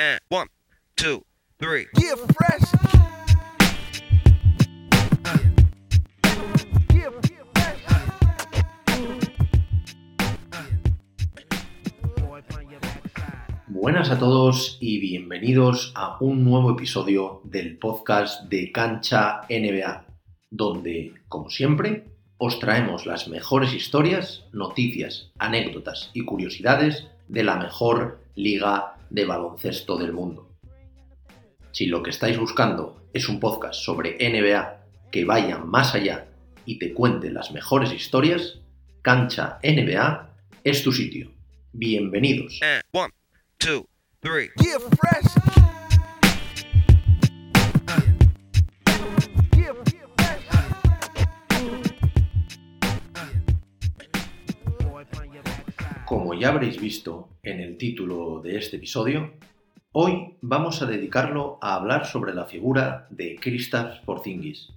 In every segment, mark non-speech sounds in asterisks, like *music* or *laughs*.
And one, two, three. Yeah, fresh. Yeah. Buenas a todos y bienvenidos a un nuevo episodio del podcast de Cancha NBA, donde, como siempre, os traemos las mejores historias, noticias, anécdotas y curiosidades de la mejor liga de baloncesto del mundo. Si lo que estáis buscando es un podcast sobre NBA que vaya más allá y te cuente las mejores historias, Cancha NBA es tu sitio. Bienvenidos. And one, two, three. Como ya habréis visto en el título de este episodio, hoy vamos a dedicarlo a hablar sobre la figura de Kristaps Porzingis.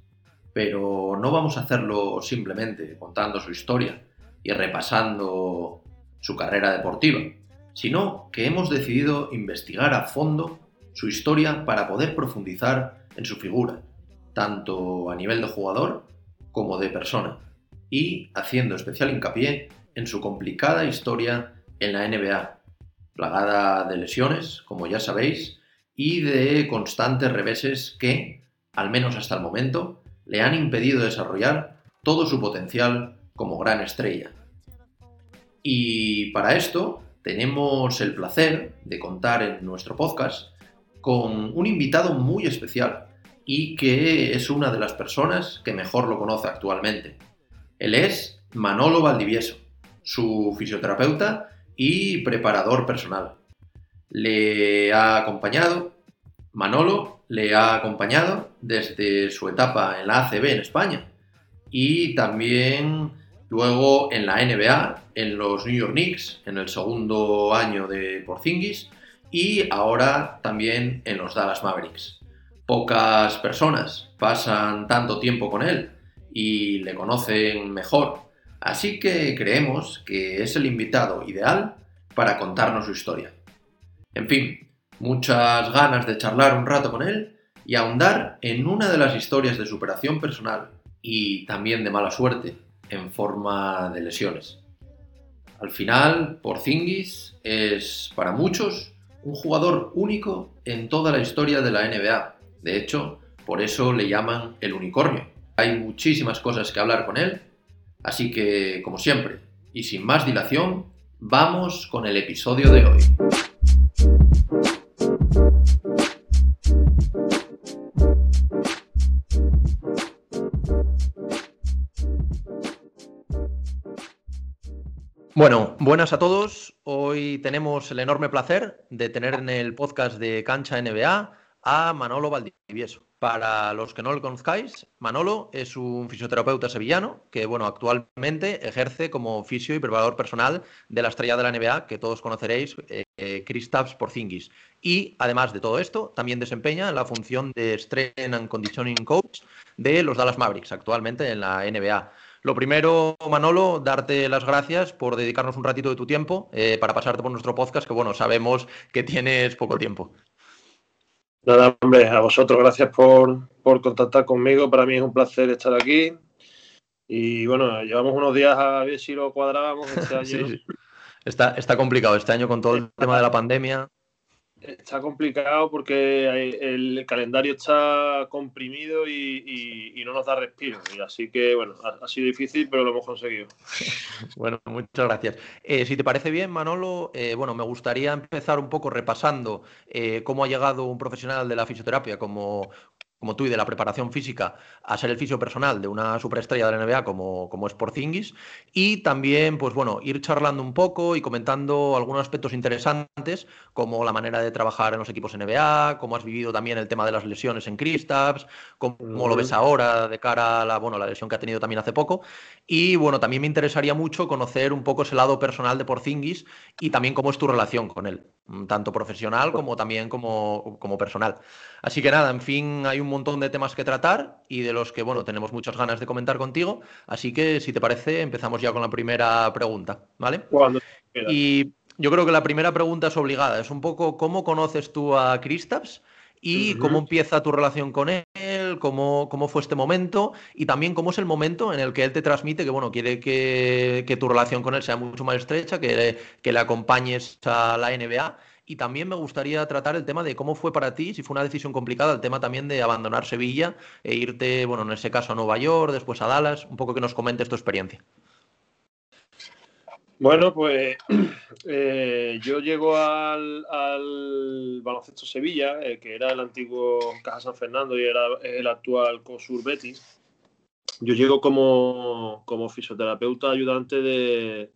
Pero no vamos a hacerlo simplemente contando su historia y repasando su carrera deportiva, sino que hemos decidido investigar a fondo su historia para poder profundizar en su figura, tanto a nivel de jugador como de persona, y haciendo especial hincapié en su complicada historia en la NBA, plagada de lesiones, como ya sabéis, y de constantes reveses que, al menos hasta el momento, le han impedido desarrollar todo su potencial como gran estrella. Y para esto tenemos el placer de contar en nuestro podcast con un invitado muy especial y que es una de las personas que mejor lo conoce actualmente. Él es Manolo Valdivieso, su fisioterapeuta y preparador personal. Le ha acompañado, Manolo le ha acompañado desde su etapa en la ACB en España y también luego en la NBA, en los New York Knicks, en el segundo año de Porzingis y ahora también en los Dallas Mavericks. Pocas personas pasan tanto tiempo con él y le conocen mejor, así que creemos que es el invitado ideal para contarnos su historia. En fin, muchas ganas de charlar un rato con él y ahondar en una de las historias de superación personal y también de mala suerte en forma de lesiones. Al final, Porzingis es para muchos un jugador único en toda la historia de la NBA. De hecho, por eso le llaman el unicornio. Hay muchísimas cosas que hablar con él, así que, como siempre, y sin más dilación, vamos con el episodio de hoy. Bueno, buenas a todos. Hoy tenemos el enorme placer de tener en el podcast de Cancha NBA a Manolo Valdivieso. Para los que no lo conozcáis, Manolo es un fisioterapeuta sevillano que, bueno, actualmente ejerce como fisio y preparador personal de la estrella de la NBA que todos conoceréis, eh, eh, Kristaps Porzingis. Y además de todo esto, también desempeña la función de Strength and Conditioning Coach de los Dallas Mavericks, actualmente en la NBA. Lo primero, Manolo, darte las gracias por dedicarnos un ratito de tu tiempo eh, para pasarte por nuestro podcast, que bueno, sabemos que tienes poco tiempo. Nada, hombre, a vosotros gracias por, por contactar conmigo. Para mí es un placer estar aquí. Y bueno, llevamos unos días a ver si lo cuadrábamos este *laughs* año. Sí, sí. Está, está complicado este año con todo el tema de la pandemia. Está complicado porque hay- el calendario está comprimido y, no nos da respiro. Así que, bueno, ha, sido difícil, pero lo hemos conseguido. *laughs* Bueno, muchas gracias. Eh, si te parece bien, Manolo, eh, bueno, me gustaría empezar un poco repasando eh, cómo ha llegado un profesional de la fisioterapia como, como tú y de la preparación física a ser el fisio personal de una superestrella de la NBA como, como es Porzingis. Y también, pues bueno, ir charlando un poco y comentando algunos aspectos interesantes como la manera de trabajar en los equipos NBA, cómo has vivido también el tema de las lesiones en Kristaps, cómo, lo ves ahora de cara a la, bueno, la lesión que ha tenido también hace poco. Y bueno, también me interesaría mucho conocer un poco ese lado personal de Porzingis y también cómo es tu relación con él, tanto profesional como también como, como personal. Así que nada, en fin, hay un montón de temas que tratar y de los que, bueno, tenemos muchas ganas de comentar contigo. Así que, si te parece, empezamos ya con la primera pregunta, ¿vale? Y yo creo que la primera pregunta es obligada. Es un poco cómo conoces tú a Kristaps y cómo empieza tu relación con él, cómo, cómo fue este momento y también cómo es el momento en el que él te transmite que, bueno, quiere que, que tu relación con él sea mucho más estrecha, que, que le acompañes a la NBA. Y también me gustaría tratar el tema de cómo fue para ti, si fue una decisión complicada, el tema también de abandonar Sevilla e irte, bueno, en ese caso a Nueva York, después a Dallas, un poco que nos comentes tu experiencia. Bueno, pues *clears throat* eh, yo llego al, al Baloncesto Sevilla, eh, que era el antiguo Caja San Fernando y era el actual COSUR Betis. Yo llego como, como fisioterapeuta ayudante de,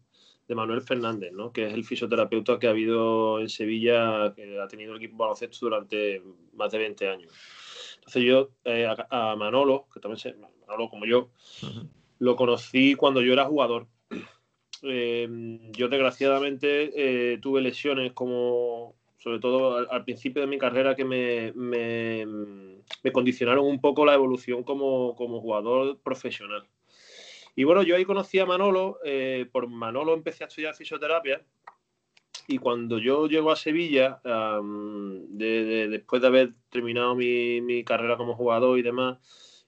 de Manuel Fernández, ¿no? que es el fisioterapeuta que ha habido en Sevilla, que ha tenido el equipo baloncesto durante más de 20 años. Entonces yo eh, a, a Manolo, que también se, Manolo como yo, lo conocí cuando yo era jugador. *clears throat* Eh, yo desgraciadamente eh, tuve lesiones como, sobre todo al, al principio de mi carrera, que me, me, me condicionaron un poco la evolución como, como jugador profesional. Y bueno, yo ahí conocí a Manolo, eh, por Manolo empecé a estudiar fisioterapia y cuando yo llego a Sevilla, de, de, después de haber terminado mi, mi, carrera como jugador y demás,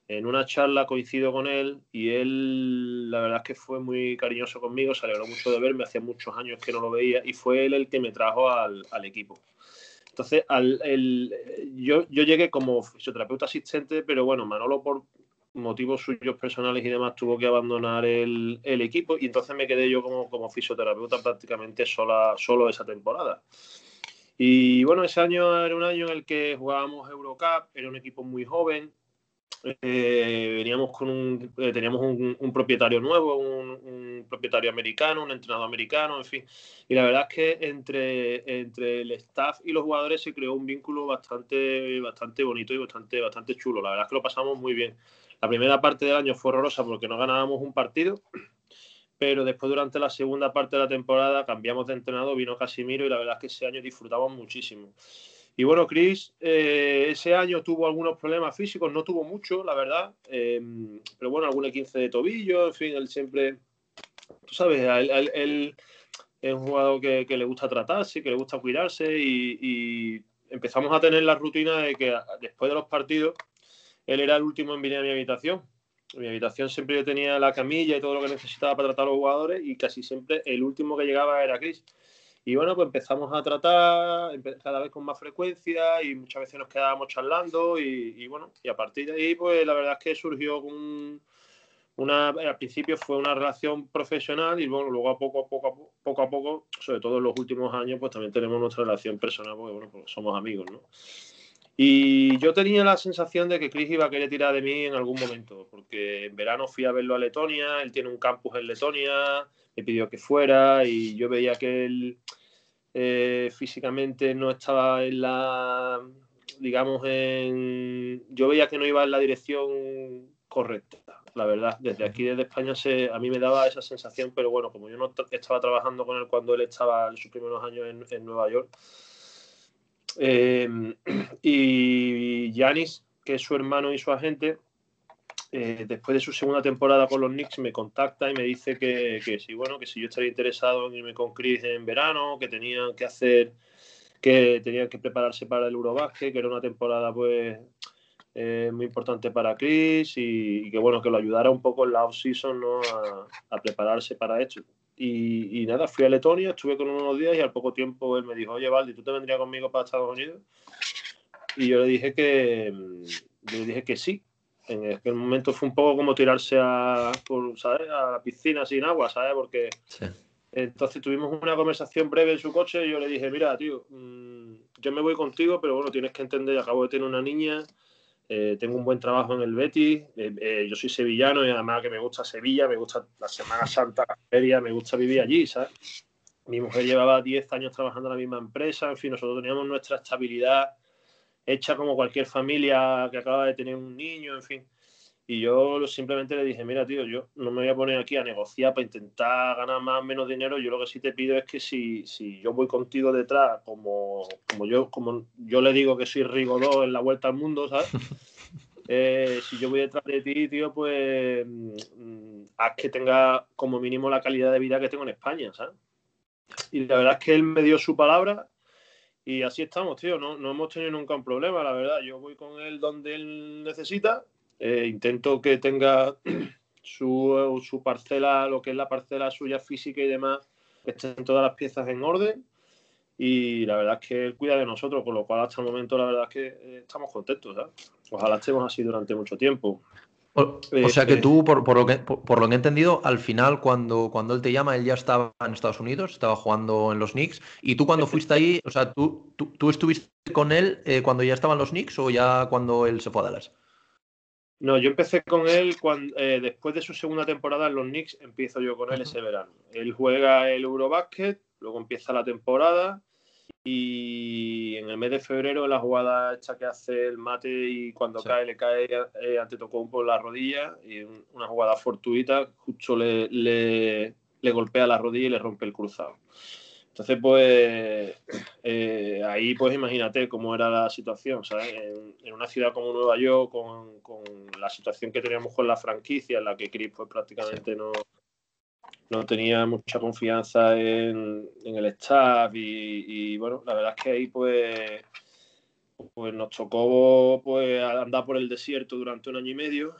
en una charla coincido con él y él, la verdad es que fue muy cariñoso conmigo, se alegró mucho de verme, hacía muchos años que no lo veía y fue él el que me trajo al, al equipo. Entonces, al, el, yo, yo llegué como fisioterapeuta asistente, pero bueno, Manolo por motivos suyos personales y demás tuvo que abandonar el, el equipo y entonces me quedé yo como, como fisioterapeuta prácticamente sola, solo esa temporada. Y bueno, ese año era un año en el que jugábamos Eurocup, era un equipo muy joven, eh, veníamos con un, eh, teníamos un, propietario nuevo, un, un, propietario americano, un entrenador americano, en fin. Y la verdad es que entre, entre el staff y los jugadores se creó un vínculo bastante, bastante bonito y bastante, bastante chulo. La verdad es que lo pasamos muy bien. La primera parte del año fue horrorosa porque no ganábamos un partido, pero después durante la segunda parte de la temporada cambiamos de entrenador, vino Casimiro y la verdad es que ese año disfrutamos muchísimo. Y bueno, Chris eh, ese año tuvo algunos problemas físicos, no tuvo mucho, la verdad, eh, pero bueno, algún 15 de tobillo, en fin, él siempre, tú sabes, él, él, es un jugador que, le gusta tratarse, que le gusta cuidarse y, y, empezamos a tener la rutina de que después de los partidos él era el último en venir a mi habitación. En mi habitación siempre yo tenía la camilla y todo lo que necesitaba para tratar a los jugadores y casi siempre el último que llegaba era Chris. Y bueno, pues empezamos a tratar cada vez con más frecuencia y muchas veces nos quedábamos charlando y, bueno, y a partir de ahí, pues la verdad es que surgió un, una, al principio fue una relación profesional y bueno, luego a poco a poco, a poco, poco a poco, sobre todo en los últimos años, pues también tenemos nuestra relación personal porque bueno, pues somos amigos, ¿no? Y yo tenía la sensación de que Chris iba a querer tirar de mí en algún momento, porque en verano fui a verlo a Letonia, él tiene un campus en Letonia, me pidió que fuera y yo veía que él eh, físicamente no estaba en la, digamos, en... Yo veía que no iba en la dirección correcta, la verdad. Desde aquí, desde España, se, a mí me daba esa sensación, pero bueno, como yo no estaba trabajando con él cuando él estaba en sus primeros años en, en Nueva York, eh, *clears throat* y Yanis, que es su hermano y su agente, eh, después de su segunda temporada con los Knicks me contacta y me dice que, que si bueno, que si yo estaría interesado en irme con Chris en verano, que tenían que hacer, que tenían que prepararse para el Eurobasket, que era una temporada pues eh, muy importante para Chris y, que bueno, que lo ayudara un poco en la off-season ¿no? a, prepararse para esto. Y, nada, fui a Letonia, estuve con unos días y al poco tiempo él me dijo, oye Valdi, ¿tú te vendrías conmigo para Estados Unidos? Y yo le dije que, yo le dije que sí. En aquel momento fue un poco como tirarse a, ¿sabes? a la piscina sin agua, ¿sabes? Porque sí. entonces tuvimos una conversación breve en su coche y yo le dije, mira, tío, mmm, yo me voy contigo, pero bueno, tienes que entender, acabo de tener una niña, eh, tengo un buen trabajo en el Betis, eh, eh, yo soy sevillano y además que me gusta Sevilla, me gusta la Semana Santa, la feria, me gusta vivir allí, ¿sabes? Mi mujer llevaba 10 años trabajando en la misma empresa, en fin, nosotros teníamos nuestra estabilidad hecha como cualquier familia que acaba de tener un niño, en fin. Y yo simplemente le dije, mira, tío, yo no me voy a poner aquí a negociar para intentar ganar más o menos dinero. Yo lo que sí te pido es que si, si yo voy contigo detrás, como, como, yo, como yo le digo que soy Rigodó en la vuelta al mundo, ¿sabes? *laughs* Eh, si yo voy detrás de ti, tío, pues mmm, haz que tenga como mínimo la calidad de vida que tengo en España, ¿sabes? y la verdad es que él me dio su palabra y así estamos, tío. No, no hemos tenido nunca un problema, la verdad. Yo voy con él donde él necesita. eh, intento que tenga *clears throat* su, su parcela, lo que es la parcela suya física y demás, que estén todas las piezas en orden. Y la verdad es que él cuida de nosotros, con lo cual hasta el momento la verdad es que eh, estamos contentos. ¿sabes? Ojalá estemos así durante mucho tiempo. O, o sea que tú, por, por lo que, por, por lo que he entendido, al final, cuando, cuando él te llama, él ya estaba en Estados Unidos, estaba jugando en los Knicks. Y tú, cuando fuiste ahí, o sea, tú, tú, tú estuviste con él eh, cuando ya estaban los Knicks o ya cuando él se fue a Dallas. No, yo empecé con él cuando, eh, después de su segunda temporada en los Knicks, empiezo yo con él ese verano. Él juega el Eurobasket, luego empieza la temporada y en el mes de febrero la jugada esta que hace el mate y cuando Sí. cae le cae eh, ante Tocumpo en la rodilla y un- una jugada fortuita justo le, le, le golpea la rodilla y le rompe el cruzado. Entonces, pues eh, ahí, pues imagínate cómo era la situación, ¿sabes? En, en una ciudad como Nueva York, con, con la situación que teníamos con la franquicia, en la que Chris pues prácticamente no, no tenía mucha confianza en, en el staff y, y, bueno, la verdad es que ahí pues, pues nos tocó pues andar por el desierto durante un año y medio.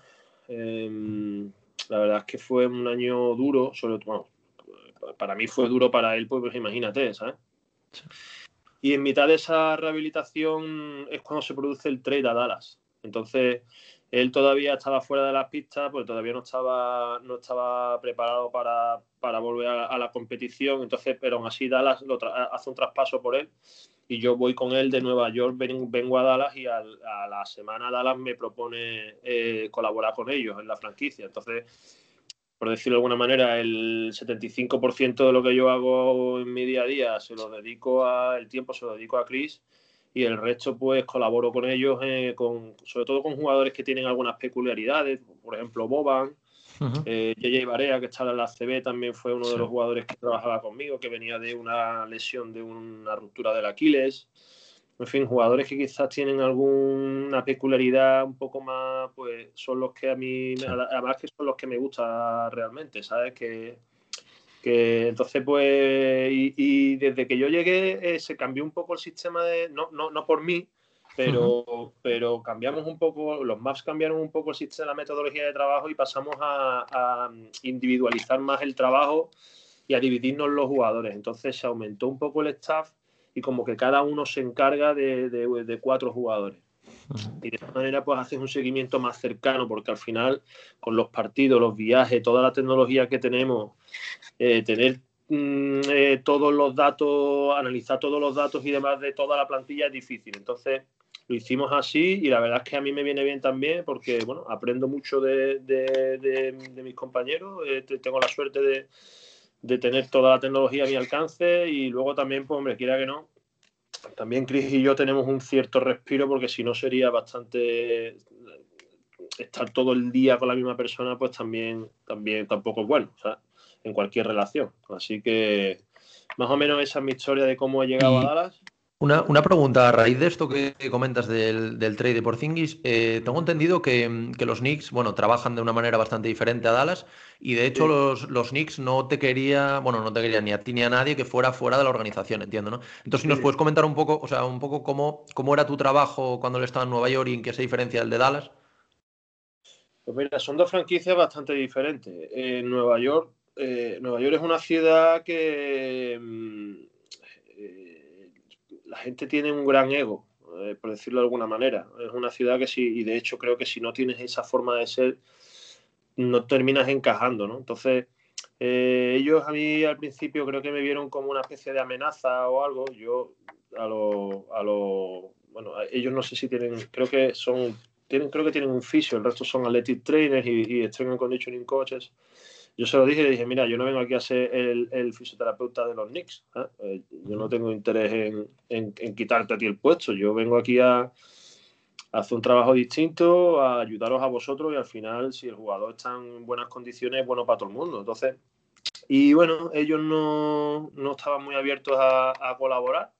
Em, la verdad es que fue un año duro, sobre todo, bueno, para mí fue duro para él, pues, pues imagínate, ¿sabes? Y en mitad de esa rehabilitación es cuando se produce el trade a Dallas. Entonces, él todavía estaba fuera de las pistas, pues todavía no estaba, no estaba preparado para, para volver a, a la competición. Entonces, pero aún así Dallas lo hace un traspaso por él y yo voy con él de Nueva York, ven- vengo a Dallas y al- a la semana Dallas me propone eh, colaborar con ellos en la franquicia. Entonces, por decirlo de alguna manera, el 75% de lo que yo hago en mi día a día se lo dedico a, el tiempo se lo dedico a Chris y el resto pues colaboro con ellos, eh, con, sobre todo con jugadores que tienen algunas peculiaridades, por ejemplo Boban, Ujú. eh, JJ Barea, que está en la CB, también fue uno Sí. de los jugadores que trabajaba conmigo, que venía de una lesión de una ruptura del Aquiles. En fin, jugadores que quizás tienen alguna peculiaridad un poco más, pues son los que a mí, Sí. además que son los que me gusta realmente, ¿sabes? Que, que entonces, pues, y, y desde que yo llegué eh, se cambió un poco el sistema de, no, no, no por mí, pero, pero cambiamos un poco, los maps cambiaron un poco el sistema, la metodología de trabajo y pasamos a, a individualizar más el trabajo y a dividirnos los jugadores. Entonces se aumentó un poco el staff y como que cada uno se encarga de, de- de cuatro jugadores. Y de esta manera pues haces un seguimiento más cercano porque al final con los partidos, los viajes, toda la tecnología que tenemos, eh, tener mm, eh, todos los datos, analizar todos los datos y demás de toda la plantilla es difícil. Entonces lo hicimos así y la verdad es que a mí me viene bien también porque bueno, aprendo mucho de, de- mis compañeros, eh, te- tengo la suerte de tener toda la tecnología a mi alcance y luego también, pues hombre, quiera que no, también Chris y yo tenemos un cierto respiro porque si no sería bastante estar todo el día con la misma persona, pues también, también tampoco es bueno, o sea, en cualquier relación. Así que más o menos esa es mi historia de cómo he llegado a Dallas. Una, una pregunta a raíz de esto que comentas del, del trade de Porzingis. eh, tengo entendido que, que los Knicks, bueno, trabajan de una manera bastante diferente a Dallas y de hecho Sí. los, los Knicks no te quería, bueno, no te querían ni a ti ni a nadie que fuera fuera de la organización, entiendo, ¿no? Entonces, si nos puedes comentar un poco, o sea, un poco cómo, cómo era tu trabajo cuando él estaba en Nueva York y en qué se diferencia del de Dallas. Pues mira, son dos franquicias bastante diferentes. Eh, Nueva York, eh, Nueva York es una ciudad que mm, eh, la gente tiene un gran ego, eh, por decirlo de alguna manera. Es una ciudad que sí, y de hecho creo que si no tienes esa forma de ser, no terminas encajando, ¿no? Entonces, eh, ellos a mí al principio creo que me vieron como una especie de amenaza o algo. Yo a los, a los, bueno, ellos no sé si tienen, creo que son tienen, creo que tienen un fisio, el resto son athletic trainers y, y strength and conditioning coaches. Yo se lo dije dije, mira, yo no vengo aquí a ser el, fisioterapeuta de los Knicks. ¿eh? Eh, yo no tengo interés en, en- quitarte a ti el puesto. Yo vengo aquí a, hacer un trabajo distinto, a ayudaros a vosotros y al final, si el jugador está en buenas condiciones, es bueno para todo el mundo. Entonces, y bueno, ellos no, no estaban muy abiertos a colaborar.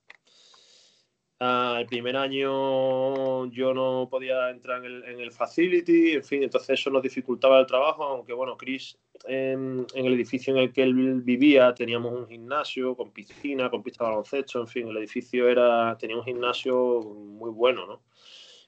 Ah, el primer año yo no podía entrar en el, en el facility, en fin, entonces eso nos dificultaba el trabajo, aunque bueno, Chris en, en el edificio en el que él vivía teníamos un gimnasio con piscina, con pista de baloncesto, en fin, el edificio era tenía un gimnasio muy bueno, ¿no?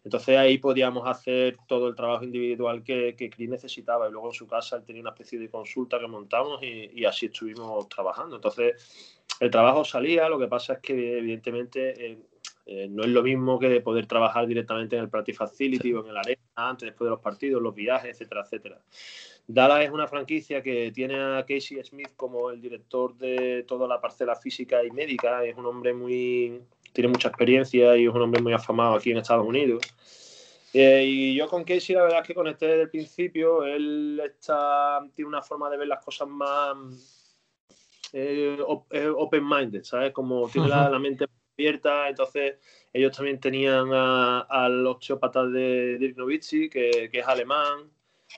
Entonces ahí podíamos hacer todo el trabajo individual que, que Chris necesitaba y luego en su casa él tenía una especie de consulta que montamos y, y así estuvimos trabajando. Entonces el trabajo salía, lo que pasa es que evidentemente eh, eh, no es lo mismo que poder trabajar directamente en el Practice Facility o en el arena, antes, después de los partidos, los viajes, etcétera, etcétera. Dallas es una franquicia que tiene a Casey Smith como el director de toda la parcela física y médica. Es un hombre muy. tiene mucha experiencia y es un hombre muy afamado aquí en Estados Unidos. Eh, y yo con Casey, la verdad es que conecté desde el principio. Él está, tiene una forma de ver las cosas más eh, eh, open-minded, ¿sabes? Como tiene la, la mente Entonces, ellos también tenían a- al osteópata de Dirk Nowitzki, que, que es alemán,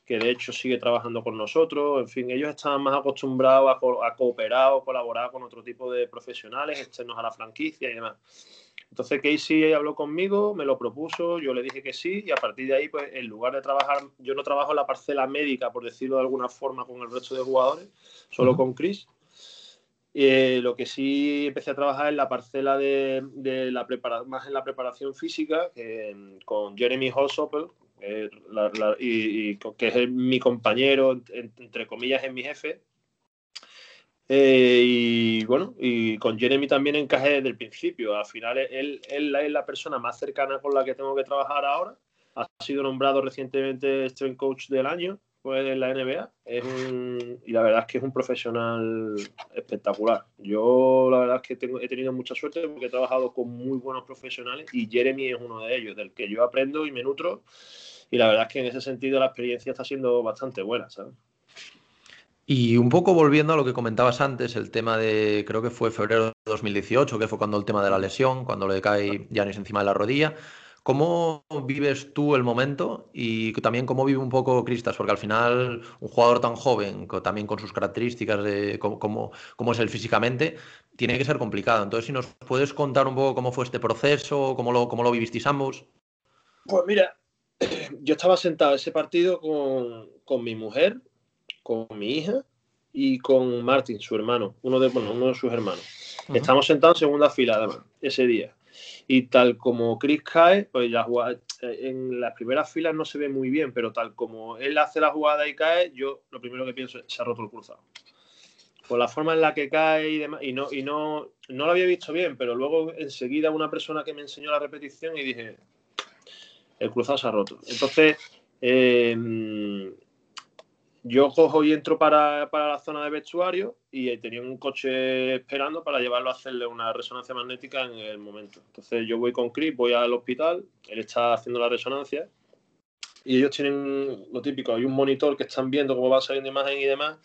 que de hecho sigue trabajando con nosotros. En fin, ellos estaban más acostumbrados a, co- a cooperar o colaborar con otro tipo de profesionales externos a la franquicia y demás. Entonces Casey habló conmigo, me lo propuso, yo le dije que sí y a partir de ahí, pues en lugar de trabajar, yo no trabajo en la parcela médica, por decirlo de alguna forma, con el resto de jugadores, solo con Chris. Eh, lo que sí empecé a trabajar en la parcela de, de la prepara más en la preparación física, mm, con Jeremy Holsopel, eh, la- la- y, y que es mi compañero, en- entre comillas, es mi jefe. Eh, y bueno, y con Jeremy también encajé desde el principio. Al final, él, él es la persona más cercana con la que tengo que trabajar ahora. Ha sido nombrado recientemente Strength Coach del año pues, en la NBA. Es un, y la verdad es que es un profesional espectacular. Yo la verdad es que tengo, he tenido mucha suerte porque he trabajado con muy buenos profesionales y Jeremy es uno de ellos, del que yo aprendo y me nutro. Y la verdad es que en ese sentido la experiencia está siendo bastante buena, ¿sabes? Y un poco volviendo a lo que comentabas antes, el tema de, creo que fue febrero de 2018, que fue cuando el tema de la lesión, cuando le cae Yanis encima de la rodilla. ¿Cómo vives tú el momento y también cómo vive un poco Cristas? Porque al final un jugador tan joven, también con sus características de cómo, cómo- es él físicamente, tiene que ser complicado. Entonces, si nos puedes contar un poco cómo fue este proceso, cómo lo, cómo lo vivisteis ambos. Pues mira, *clears throat* yo estaba sentado ese partido con, con mi mujer, con mi hija y con Martin, su hermano, uno de, bueno, uno de sus hermanos. Ujú. Estamos sentados en segunda fila, además, ese día. Y tal como Chris cae, pues la jugada- eh, en las primeras filas no se ve muy bien, pero tal como él hace la jugada y cae, yo lo primero que pienso es se ha roto el cruzado. Por la forma en la que cae y demás, y no, y no, no lo había visto bien, pero luego enseguida una persona que me enseñó la repetición y dije, el cruzado se ha roto. Entonces, eh, yo cojo y entro para, para la zona de vestuario y tenía un coche esperando para llevarlo a hacerle una resonancia magnética en el momento. Entonces yo voy con Chris, voy al hospital, él está haciendo la resonancia y ellos tienen lo típico, hay un monitor que están viendo cómo va saliendo imagen y demás.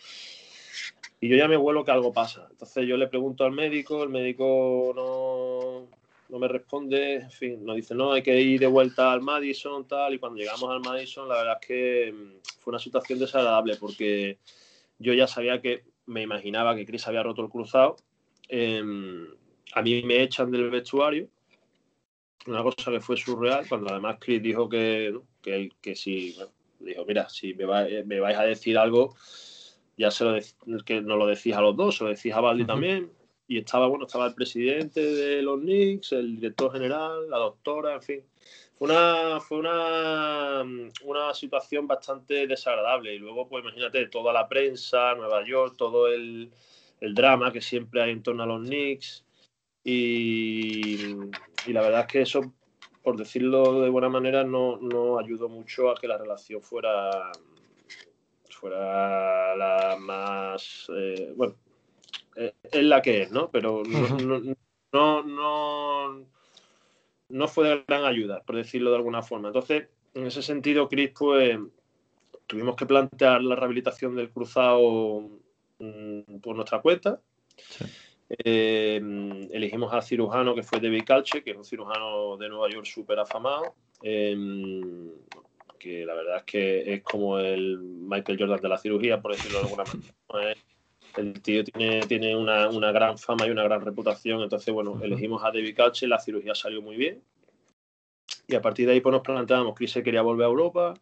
Y yo ya me vuelo que algo pasa. Entonces yo le pregunto al médico, el médico no, no me responde, en fin, nos dice, no, hay que ir de vuelta al Madison, tal, y cuando llegamos al Madison, la verdad es que mm, fue una situación desagradable porque yo ya sabía que, me imaginaba que Chris había roto el cruzado, Em, a mí me echan del vestuario, una cosa que fue surreal, cuando además Chris dijo que, ¿no? que, él- que si, bueno, dijo, mira, si me, va- me vais a decir algo, ya se lo dec- que nos lo decís a los dos, se lo decís a Baldi Ujú. también, y estaba, bueno, estaba el presidente de los Knicks, el director general, la doctora, en fin. Fue una, fue una, una situación bastante desagradable. Y luego, pues imagínate, toda la prensa, Nueva York, todo el, el drama que siempre hay en torno a los Knicks. Y, y la verdad es que eso, por decirlo de buena manera, no, no ayudó mucho a que la relación fuera, fuera la más, eh, bueno, es la que es, ¿no? Pero no, no, no, no, no fue de gran ayuda, por decirlo de alguna forma. Entonces, en ese sentido, Chris, pues tuvimos que plantear la rehabilitación del cruzado mm, por nuestra cuenta. Sí. Eh, elegimos al cirujano que fue David Calche, que es un cirujano de Nueva York súper afamado, eh, que la verdad es que es como el Michael Jordan de la cirugía, por decirlo de alguna manera. El tío tiene, tiene una, una gran fama y una gran reputación. Entonces, bueno, elegimos a David Couch, la cirugía salió muy bien. Y a partir de ahí pues nos planteábamos, Chris se quería volver a Europa,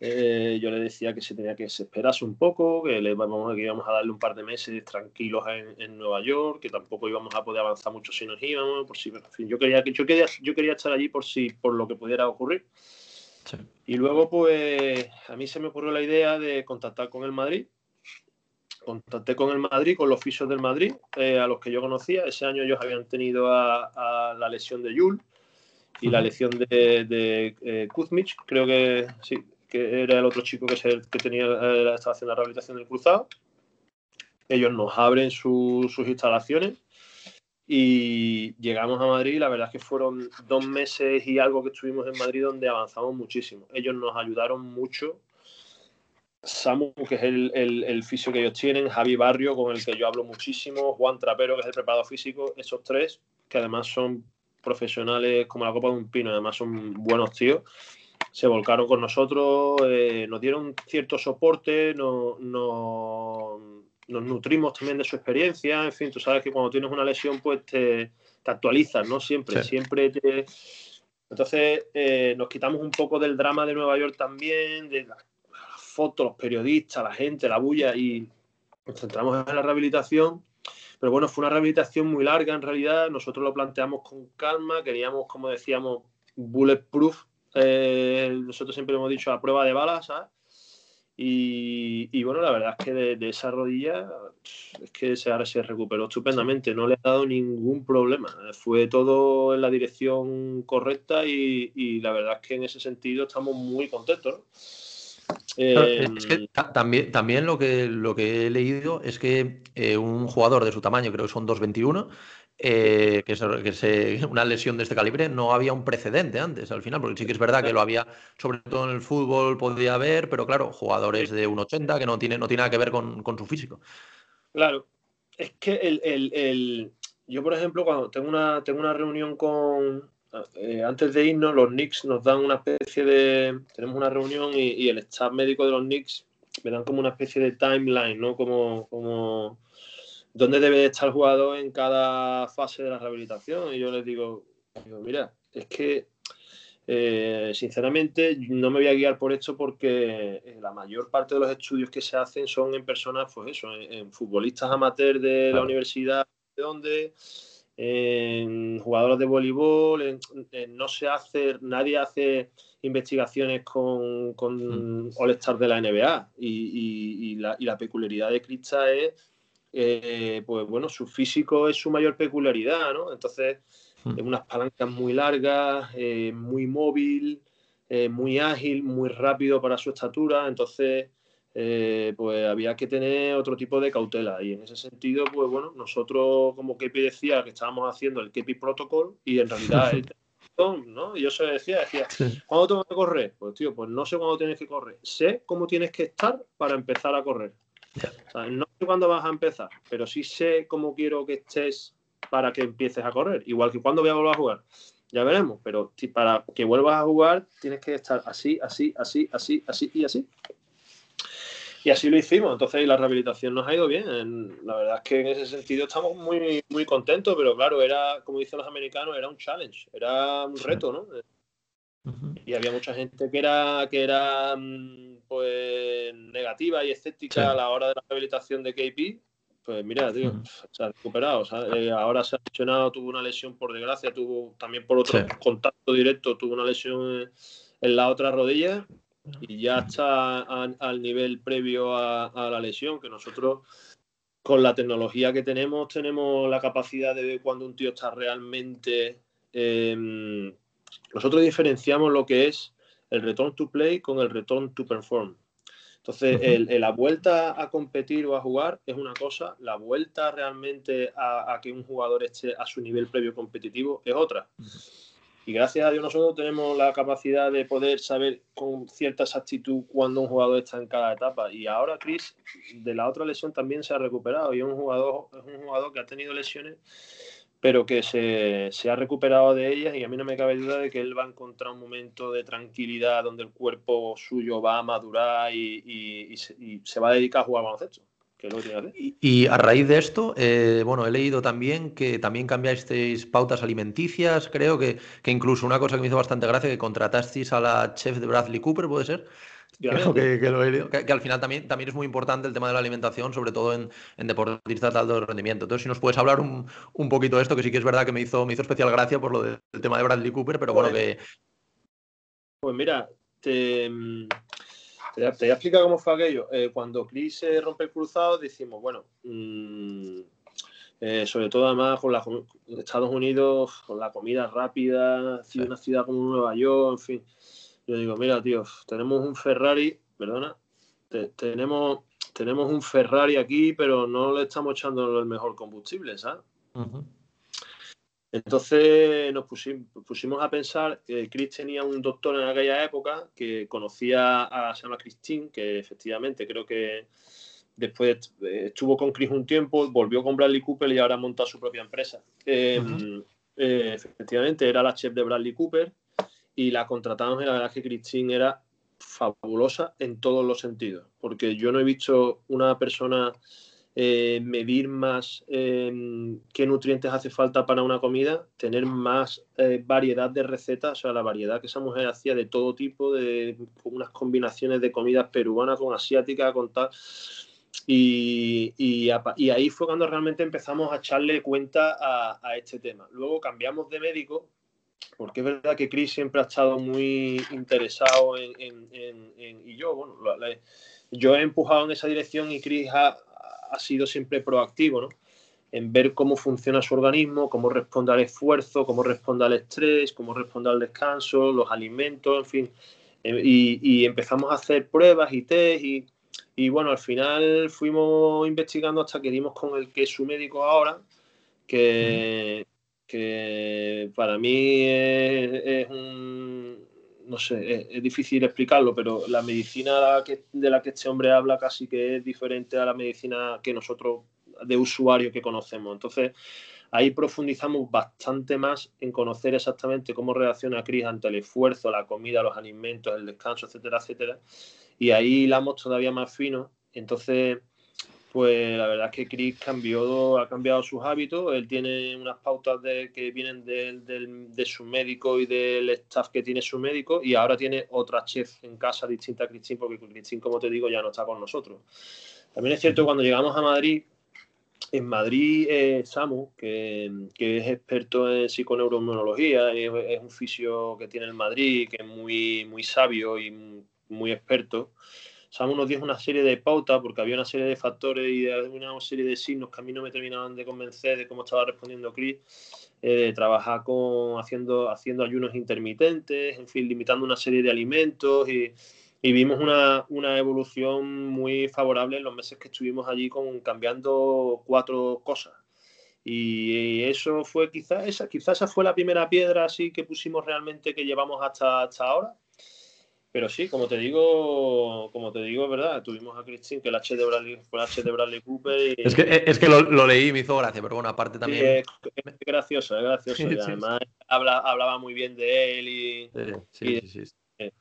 eh, yo le decía que se tenía que se esperase un poco, que, le vamos, que íbamos a darle un par de meses tranquilos en, en Nueva York, que tampoco íbamos a poder avanzar mucho si nos íbamos, por si, en fin, yo quería, yo quería, yo quería estar allí por si, por lo que pudiera ocurrir. Sí. Y luego, pues, a mí se me ocurrió la idea de contactar con el Madrid. Contacté con el Madrid, con los fisios del Madrid, eh, a los que yo conocía. Ese año ellos habían tenido a, a la lesión de Yul y la lesión de, de eh, Kuzmich, creo que sí, que era el otro chico que, se, que tenía, eh, estaba haciendo la rehabilitación del cruzado. Ellos nos abren su- sus instalaciones y llegamos a Madrid. La verdad es que fueron dos meses y algo que estuvimos en Madrid donde avanzamos muchísimo. Ellos nos ayudaron mucho. Samu, que es el, el, el fisio que ellos tienen, Javi Barrio, con el que yo hablo muchísimo, Juan Trapero, que es el preparado físico, esos tres, que además son profesionales como la copa de un pino, además son buenos tíos, se volcaron con nosotros, eh, nos dieron cierto soporte, no, no- nos nutrimos también de su experiencia, en fin, tú sabes que cuando tienes una lesión pues te, te actualizas, ¿no? Siempre, Sí. siempre te... Entonces eh, nos quitamos un poco del drama de Nueva York también, de las fotos, los periodistas, la gente, la bulla y nos centramos en la rehabilitación. Pero bueno, fue una rehabilitación muy larga en realidad. Nosotros lo planteamos con calma, queríamos, como decíamos, bulletproof. Eh, nosotros siempre hemos dicho a prueba de balas, ¿sabes? Y, bueno, la verdad es que de, esa rodilla es que ahora se recuperó estupendamente, no le ha dado ningún problema. Fue todo en la dirección correcta y, y la verdad es que en ese sentido estamos muy contentos. Eh, es es que ta- también, también lo que, lo que he leído es que eh, un jugador de su tamaño, creo que son 2.21, eh, que, es, que se- *laughs* una lesión de este calibre, no había un precedente antes al final, porque sí que es verdad que lo había, sobre todo en el fútbol, podía haber, pero claro, jugadores de 1.80 que no tiene, no tiene nada que ver con, con su físico. Claro, es que el, el- el- yo, por ejemplo, cuando tengo una, tengo una reunión con, eh, antes de irnos, los Knicks nos dan una especie de, tenemos una reunión y, y el staff médico de los Knicks me dan como una especie de timeline, ¿no? Como, como dónde debe estar el jugador en cada fase de la rehabilitación. Y yo les digo, digo mira, es que eh, sinceramente no me voy a guiar por esto porque eh, la mayor parte de los estudios que se hacen son en personas, pues eso, en, en futbolistas amateurs de la universidad de donde, en jugadores de voleibol, en- en- no se hace, nadie hace investigaciones con, con All-Star de la NBA y, y- y la, y la peculiaridad de Krista es, eh, pues bueno, su físico es su mayor peculiaridad, ¿no? Entonces, Mm. eh, unas palancas muy largas, eh, muy móvil, eh, muy ágil, muy rápido para su estatura, entonces eh, pues había que tener otro tipo de cautela y en ese sentido, pues bueno, nosotros como Kepi decía que estábamos haciendo el Kepi Protocol y en realidad el *laughs* ¿no? Y yo se decía, decía, ¿cuándo tengo que correr? Pues tío, pues no sé cuándo tienes que correr, sé cómo tienes que estar para empezar a correr. Ya. O sea, no sé cuándo vas a empezar, pero sí sé cómo quiero que estés para que empieces a correr. Igual que cuándo voy a volver a jugar. Ya veremos, pero para que vuelvas a jugar tienes que estar así, así, así, así, así y así. Y así lo hicimos. Entonces, la rehabilitación nos ha ido bien. En- La verdad es que en ese sentido estamos muy, muy contentos, pero claro, era, como dicen los americanos, era un challenge, era un reto, ¿no? Y había mucha gente que era que era mm, pues negativa y escéptica Sí. a la hora de la rehabilitación de KP pues mira tío se ha recuperado o sea, eh, ahora se ha lesionado tuvo una lesión por desgracia tuvo también por otro Sí. contacto directo tuvo una lesión en, en la otra rodilla y ya está a- al nivel previo a, a la lesión que nosotros con la tecnología que tenemos tenemos la capacidad de ver cuando un tío está realmente em, nosotros diferenciamos lo que es el return to play con el return to perform. Entonces, Ujú. el- el- la vuelta a competir o a jugar es una cosa, la vuelta realmente a, a que un jugador esté a su nivel previo competitivo es otra. Y gracias a Dios nosotros tenemos la capacidad de poder saber con cierta exactitud cuándo un jugador está en cada etapa. Y ahora Chris, de la otra lesión también se ha recuperado y es un jugador, es un jugador que ha tenido lesiones pero que se, se ha recuperado de ellas y a mí no me cabe duda de que él va a encontrar un momento de tranquilidad donde el cuerpo suyo va a madurar y, y- y se, va a dedicar a jugar baloncesto. Que es lo que tiene que hacer. Y, y a raíz de esto, eh, bueno, he leído también que también cambiasteis pautas alimenticias, creo que, que incluso una cosa que me hizo bastante gracia, que contratasteis a la chef de Bradley Cooper, ¿puede ser? Creo que, que lo he leído. Que, que al final también, también es muy importante el tema de la alimentación, sobre todo en, en deportistas de alto rendimiento. Entonces, si nos puedes hablar un, un poquito de esto, que sí que es verdad que me hizo, me hizo especial gracia por lo del tema de Bradley Cooper, pero bueno, que, Pues mira, te, te, te voy a explicar cómo fue aquello. Eh, cuando Chris se rompe el cruzado, decimos, bueno, mm, eh, sobre todo además con la, con Estados Unidos, con la comida rápida, Sí. una ciudad como Nueva York, en fin. Yo digo, mira, tío, tenemos un Ferrari, perdona, te- tenemos, tenemos un Ferrari aquí, pero no le estamos echando el mejor combustible, ¿sabes? Ujú. Entonces nos pusim- pusimos a pensar, que Chris tenía un doctor en aquella época que conocía a, se llama Christine, que efectivamente creo que después estuvo con Chris un tiempo, volvió con Bradley Cooper y ahora monta su propia empresa. Eh, Ujú. eh, efectivamente, era la chef de Bradley Cooper y la contratamos y la verdad es que Christine era fabulosa en todos los sentidos, porque yo no he visto una persona eh, medir más eh, qué nutrientes hace falta para una comida, tener más eh, variedad de recetas, o sea, la variedad que esa mujer hacía de todo tipo, de unas combinaciones de comidas peruanas con asiática, con tal. Y, ahí fue cuando realmente empezamos a echarle cuenta a, este tema. Luego cambiamos de médico, porque es verdad que Chris siempre ha estado muy interesado en, y yo, bueno, yo he empujado en esa dirección y Chris ha, ha sido siempre proactivo, ¿no? En ver cómo funciona su organismo, cómo responde al esfuerzo, cómo responde al estrés, cómo responde al descanso, los alimentos, en fin. Eh, Y, y empezamos a hacer pruebas y test y, y bueno, al final fuimos investigando hasta que dimos con el que es su médico ahora, que, que para mí es, es un, no sé, es, difícil explicarlo, pero la medicina de la que este hombre habla casi que es diferente a la medicina que nosotros de usuario que conocemos. Entonces, ahí profundizamos bastante más en conocer exactamente cómo reacciona Chris ante el esfuerzo, la comida, los alimentos, el descanso, etcétera, etcétera. Y ahí hilamos todavía más fino. Entonces, pues la verdad es que Chris cambió, ha cambiado sus hábitos. Él tiene unas pautas de, que vienen del- del- de su médico y del staff que tiene su médico. Y ahora tiene otra chef en casa distinta a Christine, porque Christine, como te digo, ya no está con nosotros. También es cierto cuando llegamos a Madrid, en Madrid, eh, Samu, que, que es experto en psiconeuroinmunología, es, es un fisio que tiene en Madrid, que es muy, muy sabio y muy experto. Samu nos dio una serie de pautas porque había una serie de factores y una serie de signos que a mí no me terminaban de convencer de cómo estaba respondiendo Chris. Eh, de trabajar con haciendo, haciendo ayunos intermitentes, en fin, limitando una serie de alimentos y, y vimos una, una evolución muy favorable en los meses que estuvimos allí con cambiando cuatro cosas. Y eso fue quizás esa, quizás esa fue la primera piedra así que pusimos realmente que llevamos hasta, hasta ahora. Pero sí, como te digo, como te digo, es verdad, tuvimos a Christine, que es la H de Bradley, fue la H de Bradley Cooper. Y, Es que, es que lo, lo leí y me hizo gracia, pero bueno, aparte también. es, es gracioso, es gracioso. *laughs* Sí, y sí, además habla, hablaba muy bien de él y, Sí, y- sí, sí, sí. eh,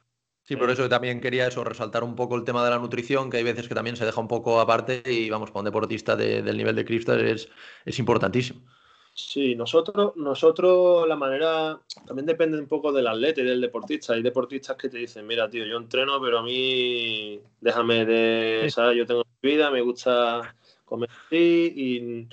Sí, por eso también quería eso, resaltar un poco el tema de la nutrición, que hay veces que también se deja un poco aparte y vamos, para un deportista de- del nivel de Cristas es, es importantísimo. Sí, nosotros, nosotros la manera también depende un poco del atleta y del deportista. Hay deportistas que te dicen, mira, tío, yo entreno, pero a mí déjame de. ¿sabes? Yo tengo mi vida, me gusta comer así y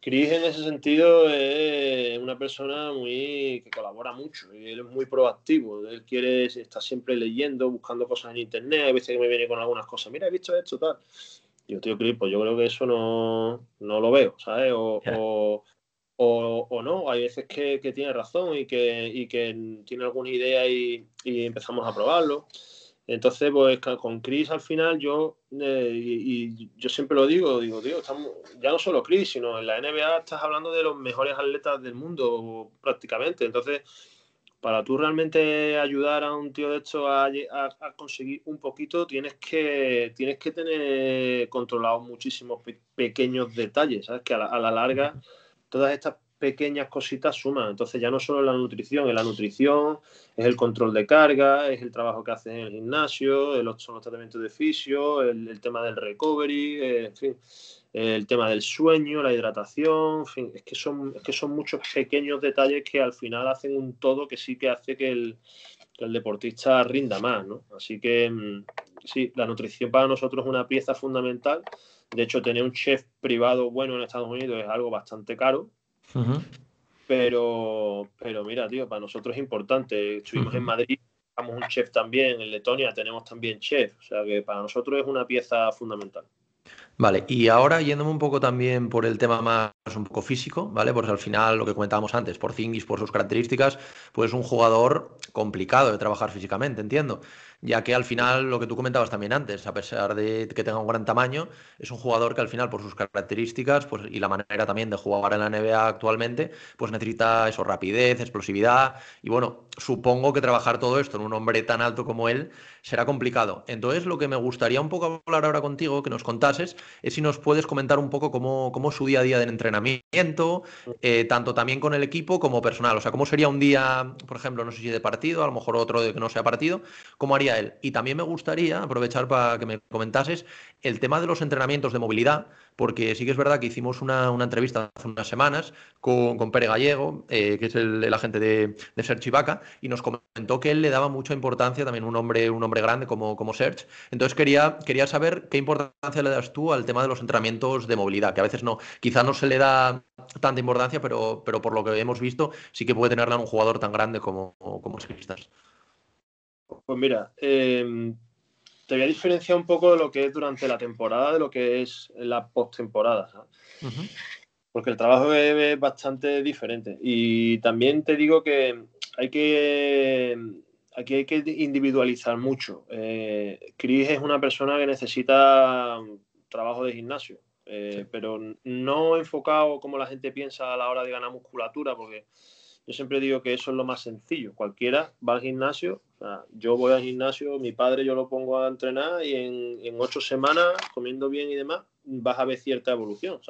Chris en ese sentido es una persona muy que colabora mucho y él es muy proactivo. Él quiere estar siempre leyendo, buscando cosas en internet, a veces que me viene con algunas cosas, mira, he visto esto, tal. Y yo, tío, Chris, pues yo creo que eso no, no lo veo, ¿sabes? O, o, o no, hay veces que, que tiene razón y que, y que tiene alguna idea y, y empezamos a probarlo. Entonces, pues con Chris al final yo, eh, y, y yo siempre lo digo, digo, tío, estamos, ya no solo Chris, sino en la NBA estás hablando de los mejores atletas del mundo prácticamente. Entonces, para tú realmente ayudar a un tío de esto a, a- a conseguir un poquito, tienes que, tienes que tener controlados muchísimos pe- pequeños detalles, ¿sabes? Que a la, a la larga todas estas pequeñas cositas suman. Entonces ya no solo la nutrición, es la nutrición, es el control de carga, es el trabajo que haces en el gimnasio, son los tratamientos de fisio, el, el tema del recovery, eh, en fin, el tema del sueño, la hidratación, en fin, es que son, es que son muchos pequeños detalles que al final hacen un todo que sí que hace que el, que el deportista rinda más, ¿no? Así que mm, sí, la nutrición para nosotros es una pieza fundamental. De hecho, tener un chef privado bueno en Estados Unidos es algo bastante caro, pero, pero mira, tío, para nosotros es importante. Estuvimos en. Madrid, tenemos un chef también, en Letonia tenemos también chef, o sea que para nosotros es una pieza fundamental. Vale, y ahora yéndome un poco también por el tema más un poco físico, ¿vale? Porque al final lo que comentábamos antes, por Zingis, por sus características, pues es un jugador complicado de trabajar físicamente, entiendo. Ya que al final, lo que tú comentabas también antes, a pesar de que tenga un gran tamaño, es un jugador que al final, por sus características pues, y la manera también de jugar en la NBA actualmente, pues necesita eso, rapidez, explosividad. Y bueno, supongo que trabajar todo esto en un hombre tan alto como él será complicado. Entonces, lo que me gustaría un poco hablar ahora contigo, que nos contases, es si nos puedes comentar un poco cómo, cómo es su día a día de entrenamiento, eh, tanto también con el equipo como personal. O sea, cómo sería un día, por ejemplo, no sé si de partido, a lo mejor otro de que no sea partido, cómo haría él. Y también me gustaría aprovechar para que me comentases el tema de los entrenamientos de movilidad, porque sí que es verdad que hicimos una, una entrevista hace unas semanas con, con Pere Gallego, eh, que es el, agente de, de Serge Ibaka, y nos comentó que él le daba mucha importancia también un hombre, un hombre grande como, como Serge. Entonces quería, quería saber qué importancia le das tú al tema de los entrenamientos de movilidad, que a veces no, quizá no se le da tanta importancia, pero, pero por lo que hemos visto sí que puede tenerla en un jugador tan grande como, como Cristas. Pues mira, eh, te voy a diferenciar un poco de lo que es durante la temporada de lo que es la postemporada. Ujú. porque el trabajo es, es bastante diferente. Y también te digo que hay que aquí hay que individualizar mucho. Eh, Chris es una persona que necesita trabajo de gimnasio, eh, pero no enfocado como la gente piensa a la hora de ganar musculatura, porque yo siempre digo que eso es lo más sencillo. Cualquiera va al gimnasio, o sea, yo voy al gimnasio, mi padre yo lo pongo a entrenar y en, en ocho semanas, comiendo bien y demás, vas a ver cierta evolución,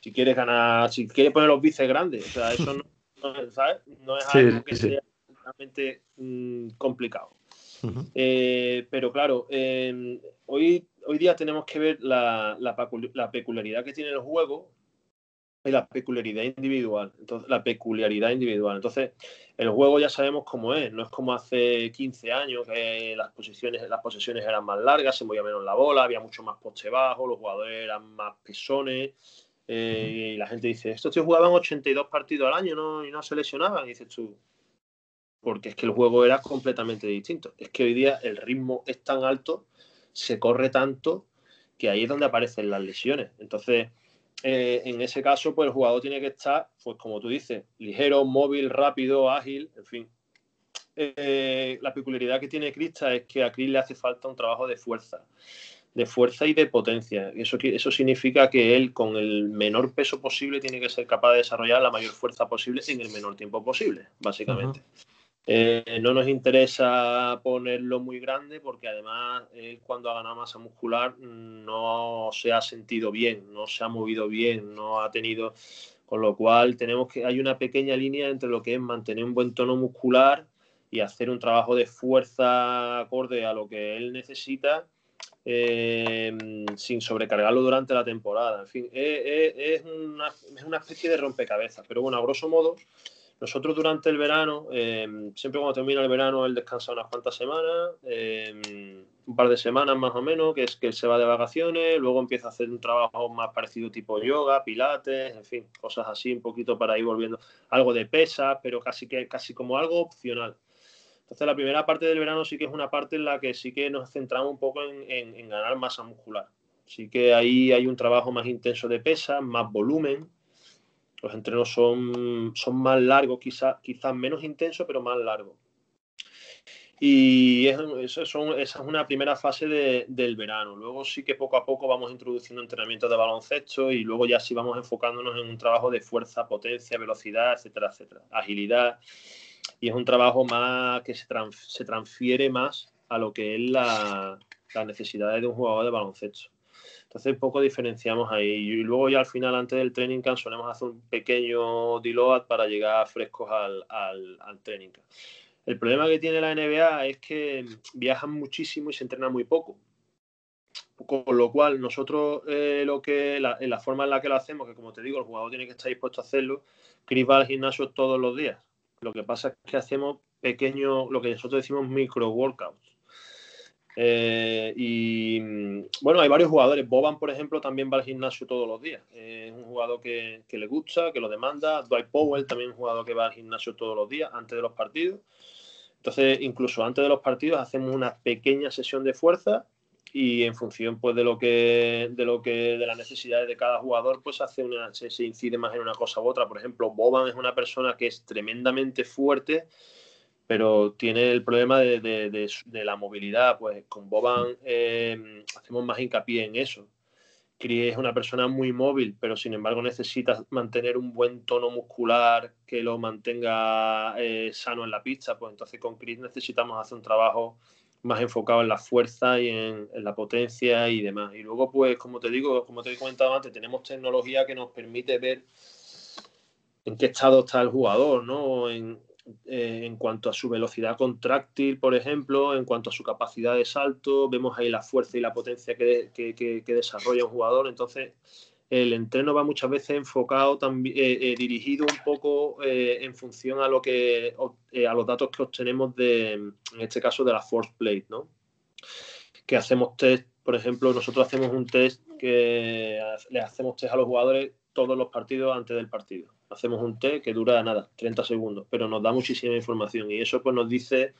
si quieres ganar, si quieres poner los bíceps grandes, o sea, eso no, no, ¿sabes? no es Sí, algo que sí. sea realmente mm, complicado. Eh, pero claro, eh, hoy, hoy día tenemos que ver la, la peculiaridad que tiene el juego y la peculiaridad individual. Entonces, la peculiaridad individual. Entonces, el juego ya sabemos cómo es. No es como hace 15 años que las posiciones, las posesiones eran más largas, se movía menos la bola, había mucho más poste bajo, los jugadores eran más pesones. eh, y la gente dice, estos tíos jugaban 82 partidos al año ¿no? y no se lesionaban. Y dices tú, porque es que el juego era completamente distinto. Es que hoy día el ritmo es tan alto, se corre tanto, que ahí es donde aparecen las lesiones. Entonces, eh, en ese caso, pues el jugador tiene que estar, pues como tú dices, ligero, móvil, rápido, ágil, en fin. Eh, la peculiaridad que tiene Krista es que a Chris le hace falta un trabajo de fuerza, de fuerza y de potencia. Eso, eso significa que él, con el menor peso posible, tiene que ser capaz de desarrollar la mayor fuerza posible en el menor tiempo posible, básicamente. Eh, no nos interesa ponerlo muy grande porque además él cuando ha ganado masa muscular no se ha sentido bien, no se ha movido bien, no ha tenido, con lo cual tenemos que hay una pequeña línea entre lo que es mantener un buen tono muscular y hacer un trabajo de fuerza acorde a lo que él necesita eh, sin sobrecargarlo durante la temporada. En fin, es una, es una especie de rompecabezas, pero bueno, a grosso modo, nosotros durante el verano, eh, siempre cuando termina el verano, él descansa unas cuantas semanas, eh, un par de semanas más o menos, que es que él se va de vacaciones, luego empieza a hacer un trabajo más parecido tipo yoga, pilates, en fin, cosas así, un poquito para ir volviendo, algo de pesas, pero casi que casi como algo opcional. Entonces la primera parte del verano sí que es una parte en la que sí que nos centramos un poco en ganar masa muscular. Sí que ahí hay un trabajo más intenso de pesas, más volumen, los entrenos son, son más largos, quizás quizás menos intensos, pero más largos. Y es- eso esa es una primera fase de- del verano. Luego sí que poco a poco vamos introduciendo entrenamientos de baloncesto y luego ya sí vamos enfocándonos en un trabajo de fuerza, potencia, velocidad, etcétera, etcétera. Agilidad. Y es un trabajo más que se, se transfiere más a lo que es la, las necesidades de un jugador de baloncesto. Entonces, poco diferenciamos ahí. Y luego ya al final, antes del training camp, solemos hacer un pequeño deload para llegar frescos al, al, training camp. El problema que tiene la NBA es que viajan muchísimo y se entrenan muy poco. Con lo cual, nosotros eh, lo que la, la, forma en la que lo hacemos, que como te digo, el jugador tiene que estar dispuesto a hacerlo, Chris va al gimnasio todos los días. Lo que pasa es que hacemos pequeños, lo que nosotros decimos micro workouts. Eh, y bueno, hay varios jugadores. Boban, por ejemplo, también va al gimnasio todos los días. Eh, es un jugador que, que, le gusta, que lo demanda. Dwight Powell también es un jugador que va al gimnasio todos los días antes de los partidos. Entonces, incluso antes de los partidos hacemos una pequeña sesión de fuerza y en función pues de lo que de lo que de las necesidades de cada jugador pues hace una se, se incide más en una cosa u otra. Por ejemplo, Boban es una persona que es tremendamente fuerte pero tiene el problema de, de, la movilidad. Pues con Boban eh, hacemos más hincapié en eso. Chris es una persona muy móvil, pero sin embargo necesita mantener un buen tono muscular que lo mantenga eh, sano en la pista. Pues entonces con Chris necesitamos hacer un trabajo más enfocado en la fuerza y en, la potencia y demás. Y luego, pues, como te digo, como te he comentado antes, tenemos tecnología que nos permite ver en qué estado está el jugador, ¿no? Eh, en cuanto a su velocidad contráctil, por ejemplo, en cuanto a su capacidad de salto, vemos ahí la fuerza y la potencia que, desarrolla un jugador. Entonces, el entreno va muchas veces enfocado, también, eh, eh, dirigido un poco en función a, lo que, a los datos que obtenemos de, en este caso, de la force plate, ¿no? Que hacemos test, por ejemplo, nosotros hacemos un test que le hacemos test a los jugadores todos los partidos antes del partido hacemos un test que dura nada, 30 segundos, pero nos da muchísima información y eso pues nos dice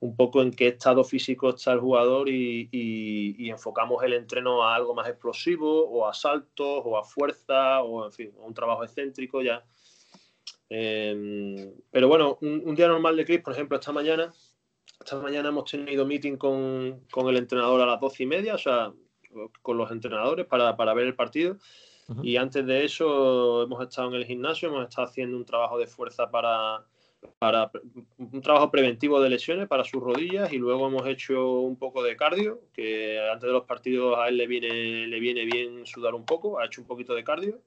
un poco en qué estado físico está el jugador y, enfocamos el entreno a algo más explosivo o a saltos o a fuerza o en fin, a un trabajo excéntrico ya. Eh, pero bueno, un, un, día normal de Chris, por ejemplo, esta mañana, esta mañana hemos tenido meeting con, con el entrenador a las doce y media, o sea, con los entrenadores para, para ver el partido. Y antes de eso hemos estado en el gimnasio, hemos estado haciendo un trabajo de fuerza para, para un trabajo preventivo de lesiones para sus rodillas y luego hemos hecho un poco de cardio, que antes de los partidos a él le viene, le viene bien sudar un poco, ha hecho un poquito de cardio,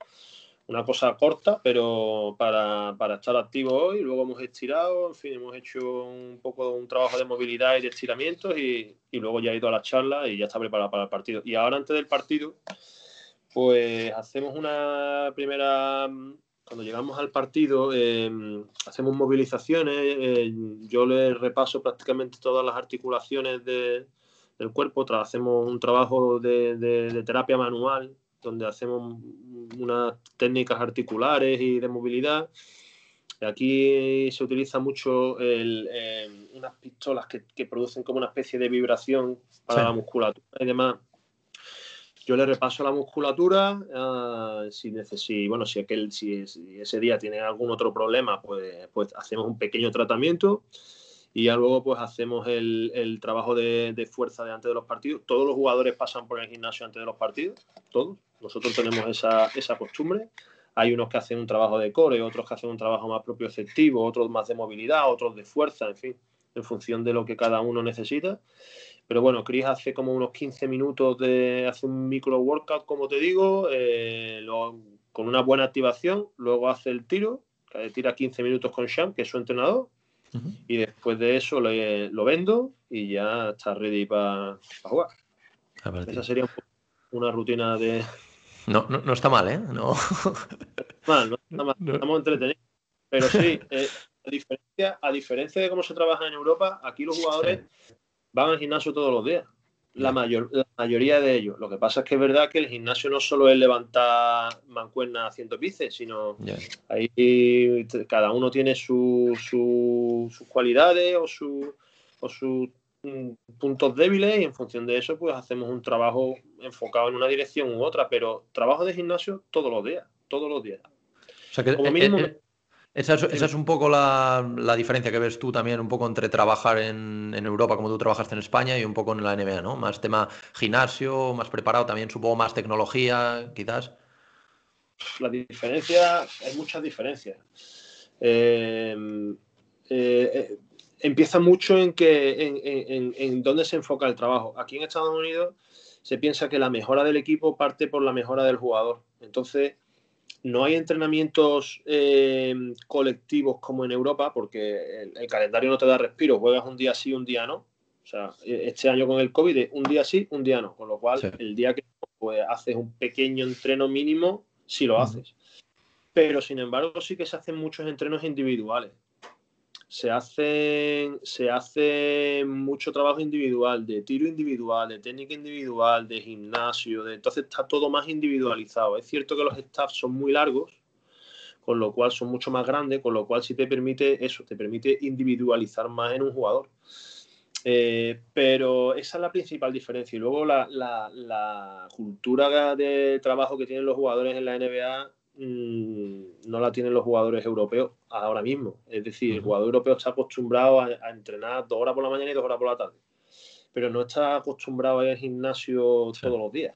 una cosa corta, pero para, para estar activo hoy, luego hemos estirado, en fin, hemos hecho un poco un trabajo de movilidad y de estiramientos y, y luego ya ha ido a la charla y ya está preparado para el partido. Y ahora antes del partido pues hacemos una primera, cuando llegamos al partido, eh, hacemos movilizaciones, eh, yo le repaso prácticamente todas las articulaciones de, del cuerpo, hacemos un trabajo de, de, de, terapia manual, donde hacemos unas técnicas articulares y de movilidad. Aquí se utiliza mucho el, eh, unas pistolas que, que, producen como una especie de vibración para sí. la musculatura y demás yo le repaso la musculatura, uh, si, si, bueno, si, aquel, si, ese día tiene algún otro problema, pues, pues hacemos un pequeño tratamiento y ya luego pues hacemos el, el trabajo de, de, fuerza de antes de los partidos. Todos los jugadores pasan por el gimnasio antes de los partidos, todos. Nosotros tenemos esa, esa costumbre. Hay unos que hacen un trabajo de core, otros que hacen un trabajo más propio efectivo, otros más de movilidad, otros de fuerza, en fin, en función de lo que cada uno necesita. Pero bueno, Chris hace como unos 15 minutos de hace un micro workout, como te digo, eh, lo, con una buena activación, luego hace el tiro, que tira 15 minutos con Sham, que es su entrenador, uh -huh. y después de eso lo, lo, vendo y ya está ready para pa jugar. Esa sería una rutina de... No, no, no está mal, ¿eh? No. mal, no está mal. No. Estamos entretenidos. Pero sí, eh, a, diferencia, a diferencia de cómo se trabaja en Europa, aquí los jugadores... Sí van al gimnasio todos los días. La, mayor, la mayoría de ellos. Lo que pasa es que es verdad que el gimnasio no solo es levantar mancuernas haciendo bíceps, sino yeah. ahí cada uno tiene su, su, sus cualidades o, su, o sus mm, puntos débiles y en función de eso pues hacemos un trabajo enfocado en una dirección u otra, pero trabajo de gimnasio todos los días, todos los días. O sea que Como mínimo, eh, eh, esa es, esa es, un poco la, la, diferencia que ves tú también, un poco entre trabajar en, en, Europa, como tú trabajaste en España, y un poco en la NBA, ¿no? Más tema gimnasio, más preparado, también supongo más tecnología, quizás. La diferencia, hay muchas diferencias. Eh, eh, eh, empieza mucho en, que, en, en, en, dónde se enfoca el trabajo. Aquí en Estados Unidos se piensa que la mejora del equipo parte por la mejora del jugador. Entonces, no hay entrenamientos eh, colectivos como en Europa, porque el, el calendario no te da respiro, juegas un día sí, un día no. O sea, este año con el COVID, un día sí, un día no. Con lo cual, Sí. el día que pues, haces un pequeño entreno mínimo, sí lo haces. Pero, sin embargo, sí que se hacen muchos entrenos individuales. Se hacen, se hace mucho trabajo individual, de tiro individual, de técnica individual, de gimnasio, de, entonces está todo más individualizado. Es cierto que los staffs son muy largos, con lo cual son mucho más grandes, con lo cual sí te permite eso, te permite individualizar más en un jugador. Eh, pero esa es la principal diferencia. Y luego la, la- la cultura de trabajo que tienen los jugadores en la NBA mm, no la tienen los jugadores europeos ahora mismo. Es decir, el jugador europeo está acostumbrado a, a entrenar dos horas por la mañana y dos horas por la tarde. Pero no está acostumbrado a ir al gimnasio todos los días.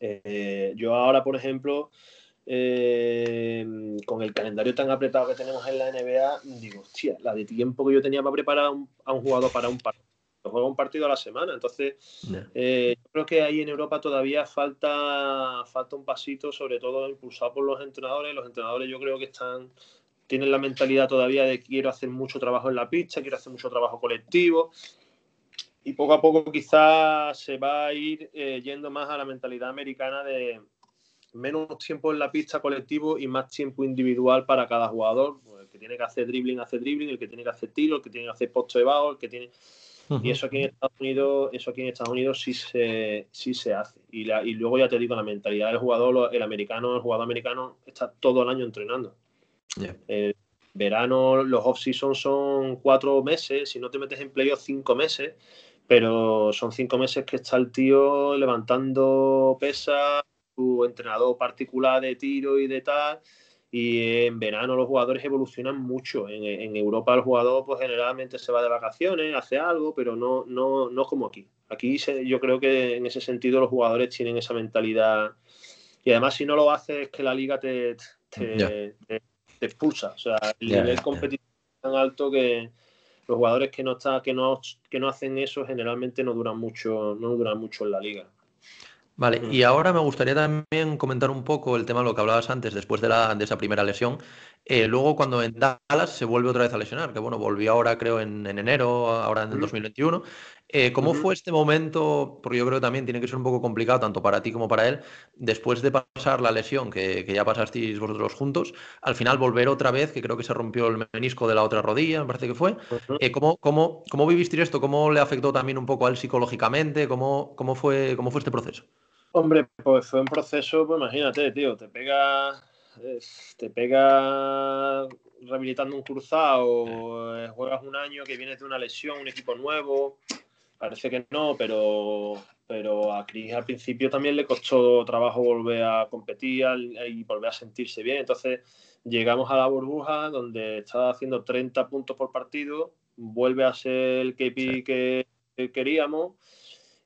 Eh, yo ahora, por ejemplo, eh, con el calendario tan apretado que tenemos en la NBA, digo, hostia, la de tiempo que yo tenía para preparar a un, a un jugador para un partido. Juega un partido a la semana. Entonces, eh, yo creo que ahí en Europa todavía falta, falta un pasito, sobre todo impulsado por los entrenadores. Los entrenadores yo creo que están tienen la mentalidad todavía de quiero hacer mucho trabajo en la pista, quiero hacer mucho trabajo colectivo. Y poco a poco quizás se va a ir eh, yendo más a la mentalidad americana de menos tiempo en la pista colectivo y más tiempo individual para cada jugador. Pues el que tiene que hacer dribbling, hace dribbling, el que tiene que hacer tiro, el que tiene que hacer posto de bajo, el que tiene... Y eso aquí en Estados Unidos, eso aquí en Estados Unidos sí se, sí se hace. Y, la- y luego ya te digo, la mentalidad del jugador, el americano, el jugador americano está todo el año entrenando. El verano, los off-season son cuatro meses, si no te metes en playoff, cinco meses, pero son cinco meses que está el tío levantando pesas, su entrenador particular de tiro y de tal. Y en verano los jugadores evolucionan mucho. En, en Europa el jugador pues generalmente se va de vacaciones, hace algo, pero no, no, no como aquí. Aquí se- yo creo que en ese sentido los jugadores tienen esa mentalidad. Y además si no lo haces es que la liga te, te, Ya. te- te expulsa. O sea, el Ya, nivel ya. competitivo es tan alto que los jugadores que no, está, que, no, que no hacen eso generalmente no duran mucho, no duran mucho en la liga. Vale, Mm. y ahora me gustaría también comentar un poco el tema de lo que hablabas antes, después de, la, de esa primera lesión. Eh, luego, cuando en Dallas se vuelve otra vez a lesionar, que bueno, volvió ahora creo en, en enero, ahora en el Ujú. 2021. Eh, ¿cómo fue este momento? Porque yo creo que también tiene que ser un poco complicado, tanto para ti como para él, después de pasar la lesión que, que ya pasasteis vosotros juntos, al final volver otra vez, que creo que se rompió el menisco de la otra rodilla, me parece que fue. Eh, ¿cómo, cómo, cómo vivisteis esto? ¿Cómo le afectó también un poco a él psicológicamente? ¿Cómo, cómo, fue, cómo fue este proceso? Hombre, pues fue un proceso, pues imagínate, tío, te pega, te pega rehabilitando un cruzado, eh, juegas un año que vienes de una lesión, un equipo nuevo, parece que no, pero, pero a Chris al principio también le costó trabajo volver a competir y volver a sentirse bien, entonces llegamos a la burbuja donde estaba haciendo 30 puntos por partido, vuelve a ser el KP que que queríamos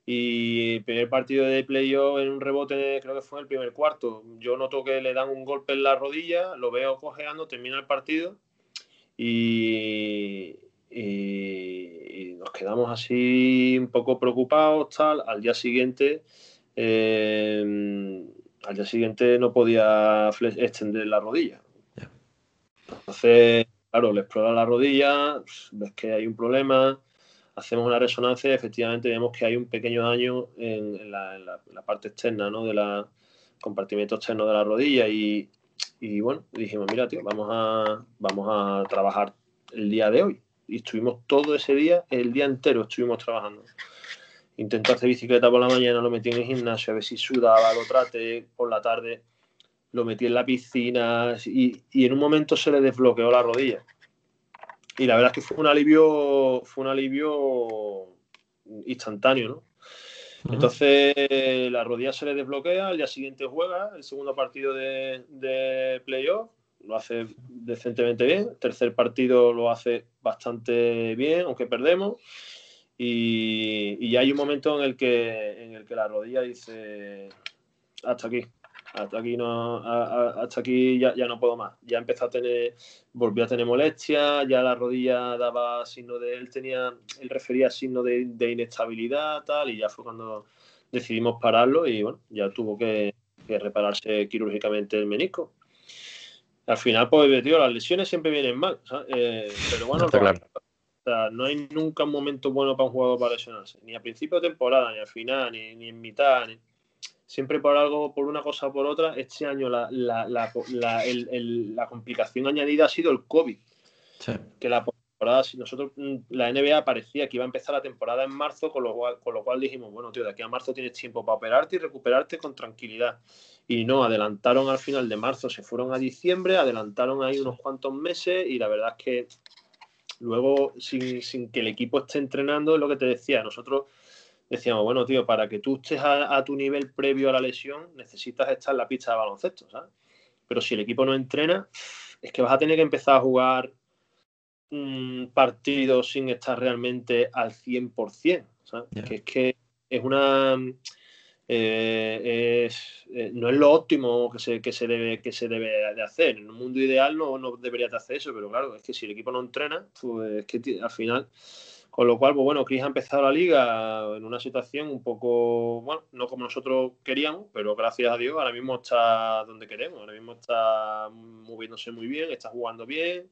y primer partido de playoff en un rebote, creo que fue en el primer cuarto. Yo noto que le dan un golpe en la rodilla, lo veo cojeando, termina el partido y, y- y nos quedamos así un poco preocupados. Tal. Al día siguiente, eh, al día siguiente no podía extender la rodilla. Entonces, claro, le explora la rodilla, ves que hay un problema hacemos una resonancia y efectivamente vemos que hay un pequeño daño en, la, parte externa, ¿no? De la compartimento externo de la rodilla y, y bueno, dijimos, mira, tío, vamos a, vamos a trabajar el día de hoy. Y estuvimos todo ese día, el día entero estuvimos trabajando. Intentó hacer bicicleta por la mañana, lo metí en el gimnasio, a ver si sudaba, lo traté por la tarde, lo metí en la piscina y, y en un momento se le desbloqueó la rodilla y la verdad es que fue un alivio fue un alivio instantáneo ¿no? entonces la rodilla se le desbloquea al día siguiente juega el segundo partido de, de playoff lo hace decentemente bien el tercer partido lo hace bastante bien aunque perdemos y, y hay un momento en el que en el que la rodilla dice hasta aquí hasta aquí no a- a- hasta aquí ya, ya no puedo más ya empezó a tener volvió a tener molestias ya la rodilla daba signo de él tenía él refería signo de, de inestabilidad tal y ya fue cuando decidimos pararlo y bueno, ya tuvo que, que repararse quirúrgicamente el menisco. Al final, pues, tío, las lesiones siempre vienen mal, ¿sabes? Eh, pero bueno, Está claro. o sea, no hay nunca un momento bueno para un jugador para lesionarse, ni a principio de temporada, ni al final, ni, ni en mitad, ni- siempre por algo, por una cosa o por otra. Este año la, la, la, la- el- el- la complicación añadida ha sido el COVID, Sí. que la temporada, si nosotros, mm, la NBA parecía que iba a empezar la temporada en marzo, con lo cual, con lo cual dijimos, bueno, tío, de aquí a marzo tienes tiempo para operarte y recuperarte con tranquilidad. Y no, adelantaron al final de marzo, se fueron a diciembre, adelantaron ahí unos cuantos meses y la verdad es que luego, sin, sin que el equipo esté entrenando, es lo que te decía, nosotros decíamos, bueno, tío, para que tú estés a, a tu nivel previo a la lesión, necesitas estar en la pista de baloncesto, ¿sabes? Pero si el equipo no entrena, es que vas a tener que empezar a jugar un partido sin estar realmente al 100%, ¿sabes? Que es que es una... eh, es- eh, no es lo óptimo que se, que se debe que se debe de hacer. En un mundo ideal no, no deberías de hacer eso, pero claro, es que si el equipo no entrena, pues es que al final con lo cual, pues bueno, Chris ha empezado la liga en una situación un poco, bueno, no como nosotros queríamos, pero gracias a Dios ahora mismo está donde queremos, ahora mismo está moviéndose muy bien, está jugando bien,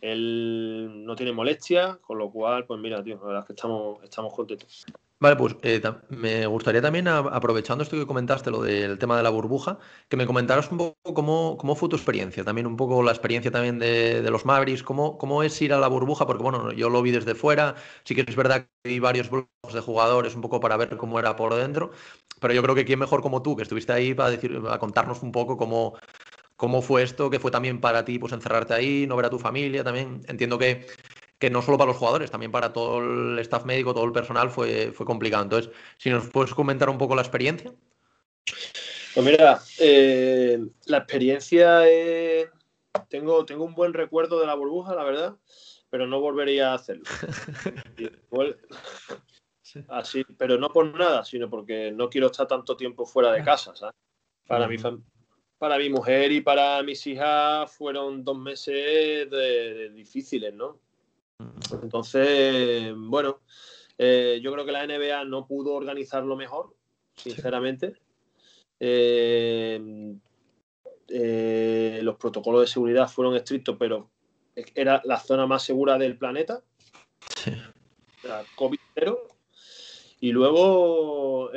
él no tiene molestias, con lo cual, pues mira, tío, la verdad es que estamos, estamos contentos. Vale, pues eh, me gustaría también, aprovechando esto que comentaste, lo del tema de la burbuja, que me comentaras un poco cómo, cómo fue tu experiencia, también un poco la experiencia también de, los Mavericks, cómo, cómo es ir a la burbuja, porque bueno, yo lo vi desde fuera, sí que es verdad que vi varios blogs de jugadores un poco para ver cómo era por dentro, pero yo creo que quién mejor como tú, que estuviste ahí para decir, a contarnos un poco cómo, cómo fue esto, que fue también para ti, pues encerrarte ahí, no ver a tu familia también. Entiendo que, que no solo para los jugadores, también para todo el staff médico, todo el personal fue, fue complicado. Entonces, si nos puedes comentar un poco la experiencia. Pues mira, eh, la experiencia es... Tengo, tengo un buen recuerdo de la burbuja, la verdad, pero no volvería a hacerlo. *laughs* Así, pero no por nada, sino porque no quiero estar tanto tiempo fuera de casa, ¿sabes? Para, mi, fam- para mi mujer y para mis hijas fueron dos meses de- de difíciles, ¿no? Entonces, bueno, eh, yo creo que la NBA no pudo organizarlo mejor, sinceramente. Eh, eh, los protocolos de seguridad fueron estrictos, pero era la zona más segura del planeta. Sí. Sea, COVID cero. Y luego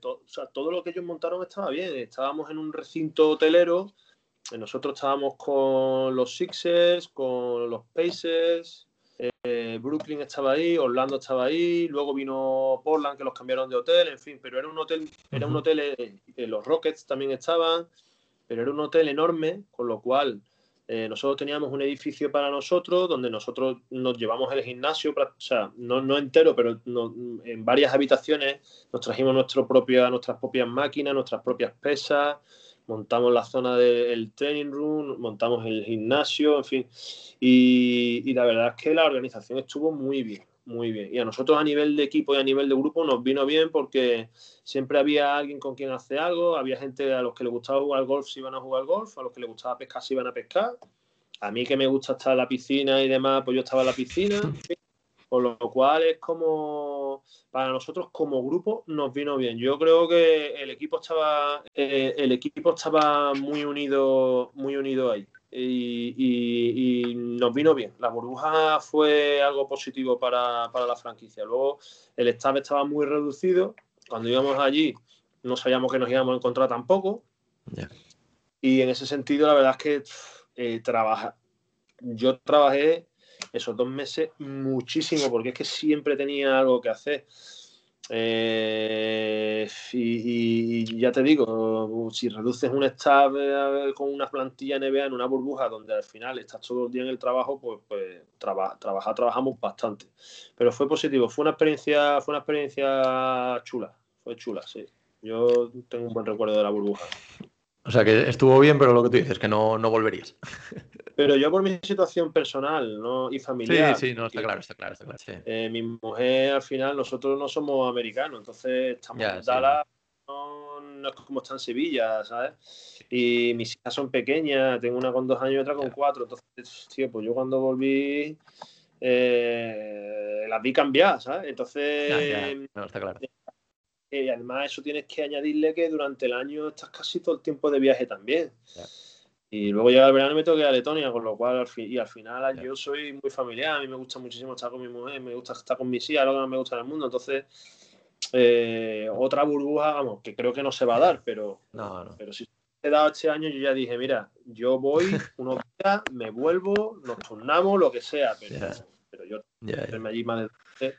to- o sea, todo lo que ellos montaron estaba bien. Estábamos en un recinto hotelero. Nosotros estábamos con los Sixers, con los Pacers. Eh, Brooklyn estaba ahí, Orlando estaba ahí. Luego vino Portland que los cambiaron de hotel. En fin, pero era un hotel, era un hotel. eh, eh, los Rockets también estaban, pero era un hotel enorme, con lo cual eh, nosotros teníamos un edificio para nosotros donde nosotros nos llevamos el gimnasio, o sea, no, no entero, pero no- en varias habitaciones nos trajimos nuestro propia, nuestras propias máquinas, nuestras propias pesas, montamos la zona del training room, montamos el gimnasio, en fin. Y, y la verdad es que la organización estuvo muy bien, muy bien. Y a nosotros a nivel de equipo y a nivel de grupo nos vino bien porque siempre había alguien con quien hacer algo, había gente a los que les gustaba jugar golf se iban a jugar golf, a los que les gustaba pescar se iban a pescar. A mí que me gusta estar en la piscina y demás, pues yo estaba en la piscina. Con lo cual es como, para nosotros como grupo nos vino bien. Yo creo que el equipo estaba, eh, el equipo estaba muy unido, muy unido ahí. Y, y- y nos vino bien. La burbuja fue algo positivo para, para la franquicia. Luego el staff estaba muy reducido. Cuando íbamos allí no sabíamos que nos íbamos a encontrar tampoco. Y en ese sentido, la verdad es que eh, trabaja. Yo trabajé esos dos meses muchísimo porque es que siempre tenía algo que hacer. Eh, y, ya te digo, si reduces un staff con una plantilla NBA en una burbuja donde al final estás todo el día en el trabajo, pues, pues trabajamos bastante. Pero fue positivo, fue una experiencia, fue una experiencia chula, fue chula, sí. Yo tengo un buen recuerdo de la burbuja. O sea que estuvo bien, pero lo que tú dices, que no, no volverías. *laughs* Pero yo por mi situación personal ¿no? y Sí, familiar. sí, no, está claro, está claro, está claro. sí. eh, mi mujer al final, nosotros no somos americanos, entonces estamos Ya, en sí. Dallas, no, no es como está en Sevilla, ¿sabes? Y mis hijas son pequeñas, tengo una con dos años y otra con Ya. cuatro, entonces, tío, pues yo cuando volví eh, las vi cambiar, ¿sabes? Entonces, Ya, no, está claro. eh, además eso tienes que añadirle que durante el año estás casi todo el tiempo de viaje también. Y luego llega el verano y me tengo que ir a Letonia, con lo cual al fi- y al final yo soy muy familiar, a mí me gusta muchísimo estar con mi mujer, me gusta estar con mis hijas, lo que más me gusta en el mundo. Entonces, eh, otra burbuja, vamos, que creo que no se va a dar, pero, No, no. pero si se da este año, yo ya dije, mira, yo voy *laughs* unos días, me vuelvo, nos turnamos, lo que sea, pero, Ya. pero yo hacerme allí más de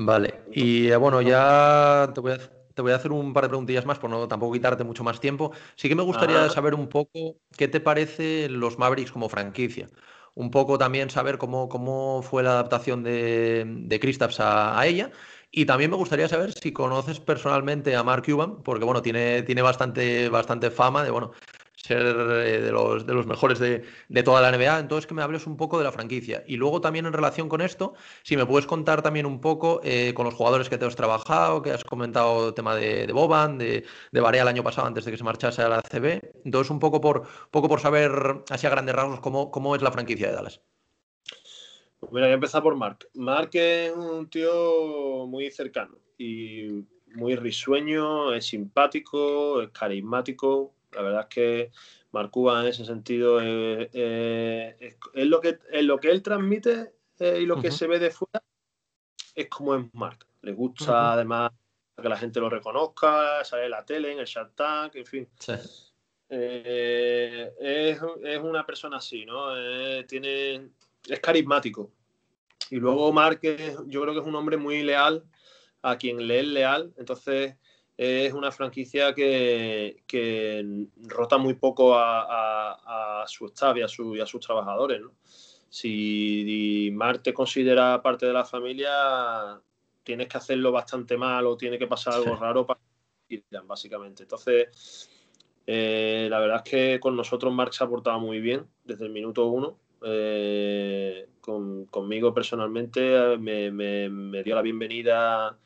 Vale, y eh, bueno, ya te voy, a, te voy a hacer un par de preguntillas más por no tampoco quitarte mucho más tiempo. Sí que me gustaría Ajá. saber un poco qué te parece los Mavericks como franquicia. Un poco también saber cómo, cómo fue la adaptación de, de Kristaps a, a ella. Y también me gustaría saber si conoces personalmente a Mark Cuban, porque bueno, tiene, tiene bastante, bastante fama de bueno, ser de los, de los mejores de, de toda la NBA. Entonces, que me hables un poco de la franquicia. Y luego también en relación con esto, si me puedes contar también un poco eh, con los jugadores que te has trabajado, que has comentado el tema de, de Boban, de, de Barea el año pasado antes de que se marchase a la CB. Entonces, un poco por, poco por saber, así a grandes rasgos, cómo, cómo es la franquicia de Dallas. Pues voy a empezar por Mark. Mark es un tío muy cercano y muy risueño, es simpático, es carismático. La verdad es que Mark Cuban en ese sentido es, es- es- es lo, que, es lo que él transmite eh, y lo que se ve de fuera es como es Mark. Le gusta además que la gente lo reconozca, sale en la tele, en el Shark Tank, en fin. Sí. Eh, es, es una persona así, ¿no? Eh, tiene, es carismático. Y luego Mark, yo creo que es un hombre muy leal a quien le es leal. Entonces, es una franquicia que, que rota muy poco a, a- a su staff y a, su- y a sus trabajadores, ¿no? Si Mark te considera parte de la familia, tienes que hacerlo bastante mal o tiene que pasar algo Sí. raro para que básicamente. Entonces, eh, la verdad es que con nosotros Mark se ha portado muy bien desde el minuto uno. Eh, con- conmigo personalmente eh, me, me- me dio la bienvenida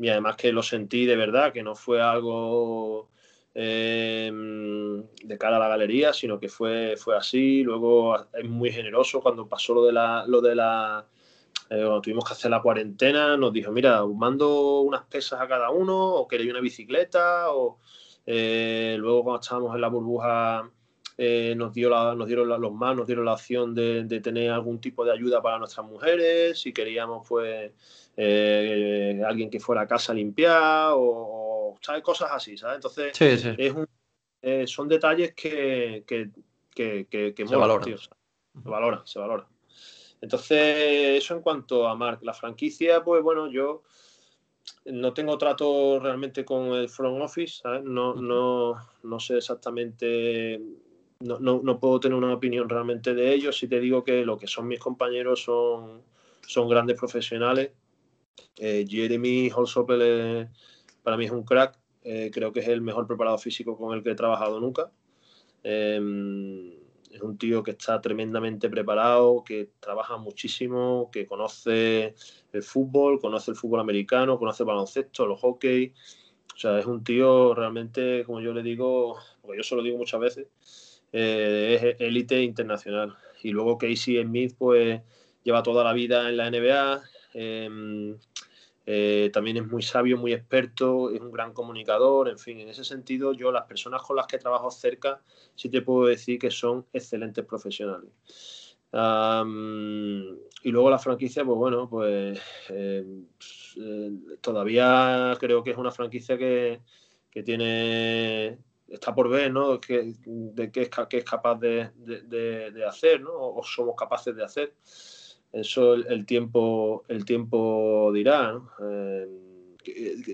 y además que lo sentí de verdad, que no fue algo eh, de cara a la galería, sino que fue, fue así. Luego es muy generoso cuando pasó lo de la, lo de la eh, cuando tuvimos que hacer la cuarentena, nos dijo, mira, mando unas pesas a cada uno, o queréis una bicicleta, o eh, luego cuando estábamos en la burbuja eh, nos, dio la- nos dieron los más, nos dieron la opción de, de tener algún tipo de ayuda para nuestras mujeres, si queríamos pues eh, alguien que fuera a casa a limpiar, o, o, ¿sabes? cosas así, ¿sabes? Entonces Sí, sí. es un- eh, son detalles que, que, que, que, que Se molan, valoran. tío, se valora, se valora. Entonces, eso en cuanto a Mark. La franquicia, pues bueno, yo no tengo trato realmente con el front office, ¿sabes? No, no, no sé exactamente, no, no, no puedo tener una opinión realmente de ellos. Si te digo que lo que son mis compañeros son, son grandes profesionales. Eh, Jeremy Holsopel eh, para mí es un crack. Eh, creo que es el mejor preparado físico con el que he trabajado nunca. Eh, es un tío que está tremendamente preparado, que trabaja muchísimo, que conoce el fútbol, conoce el fútbol americano, conoce el baloncesto, los hockey. O sea, es un tío realmente, como yo le digo, porque yo se lo digo muchas veces, eh, es élite internacional. Y luego Casey Smith, pues lleva toda la vida en la NBA. Eh, eh, también es muy sabio, muy experto, es un gran comunicador, en fin, en ese sentido yo las personas con las que trabajo cerca sí te puedo decir que son excelentes profesionales. Y luego la franquicia, pues bueno, pues eh, eh, todavía creo que es una franquicia que, que tiene, está por ver, ¿no? Que, de qué es, qué es capaz de- de hacer, ¿no? O somos capaces de hacer. Eso el, el tiempo, el tiempo dirá. Eh,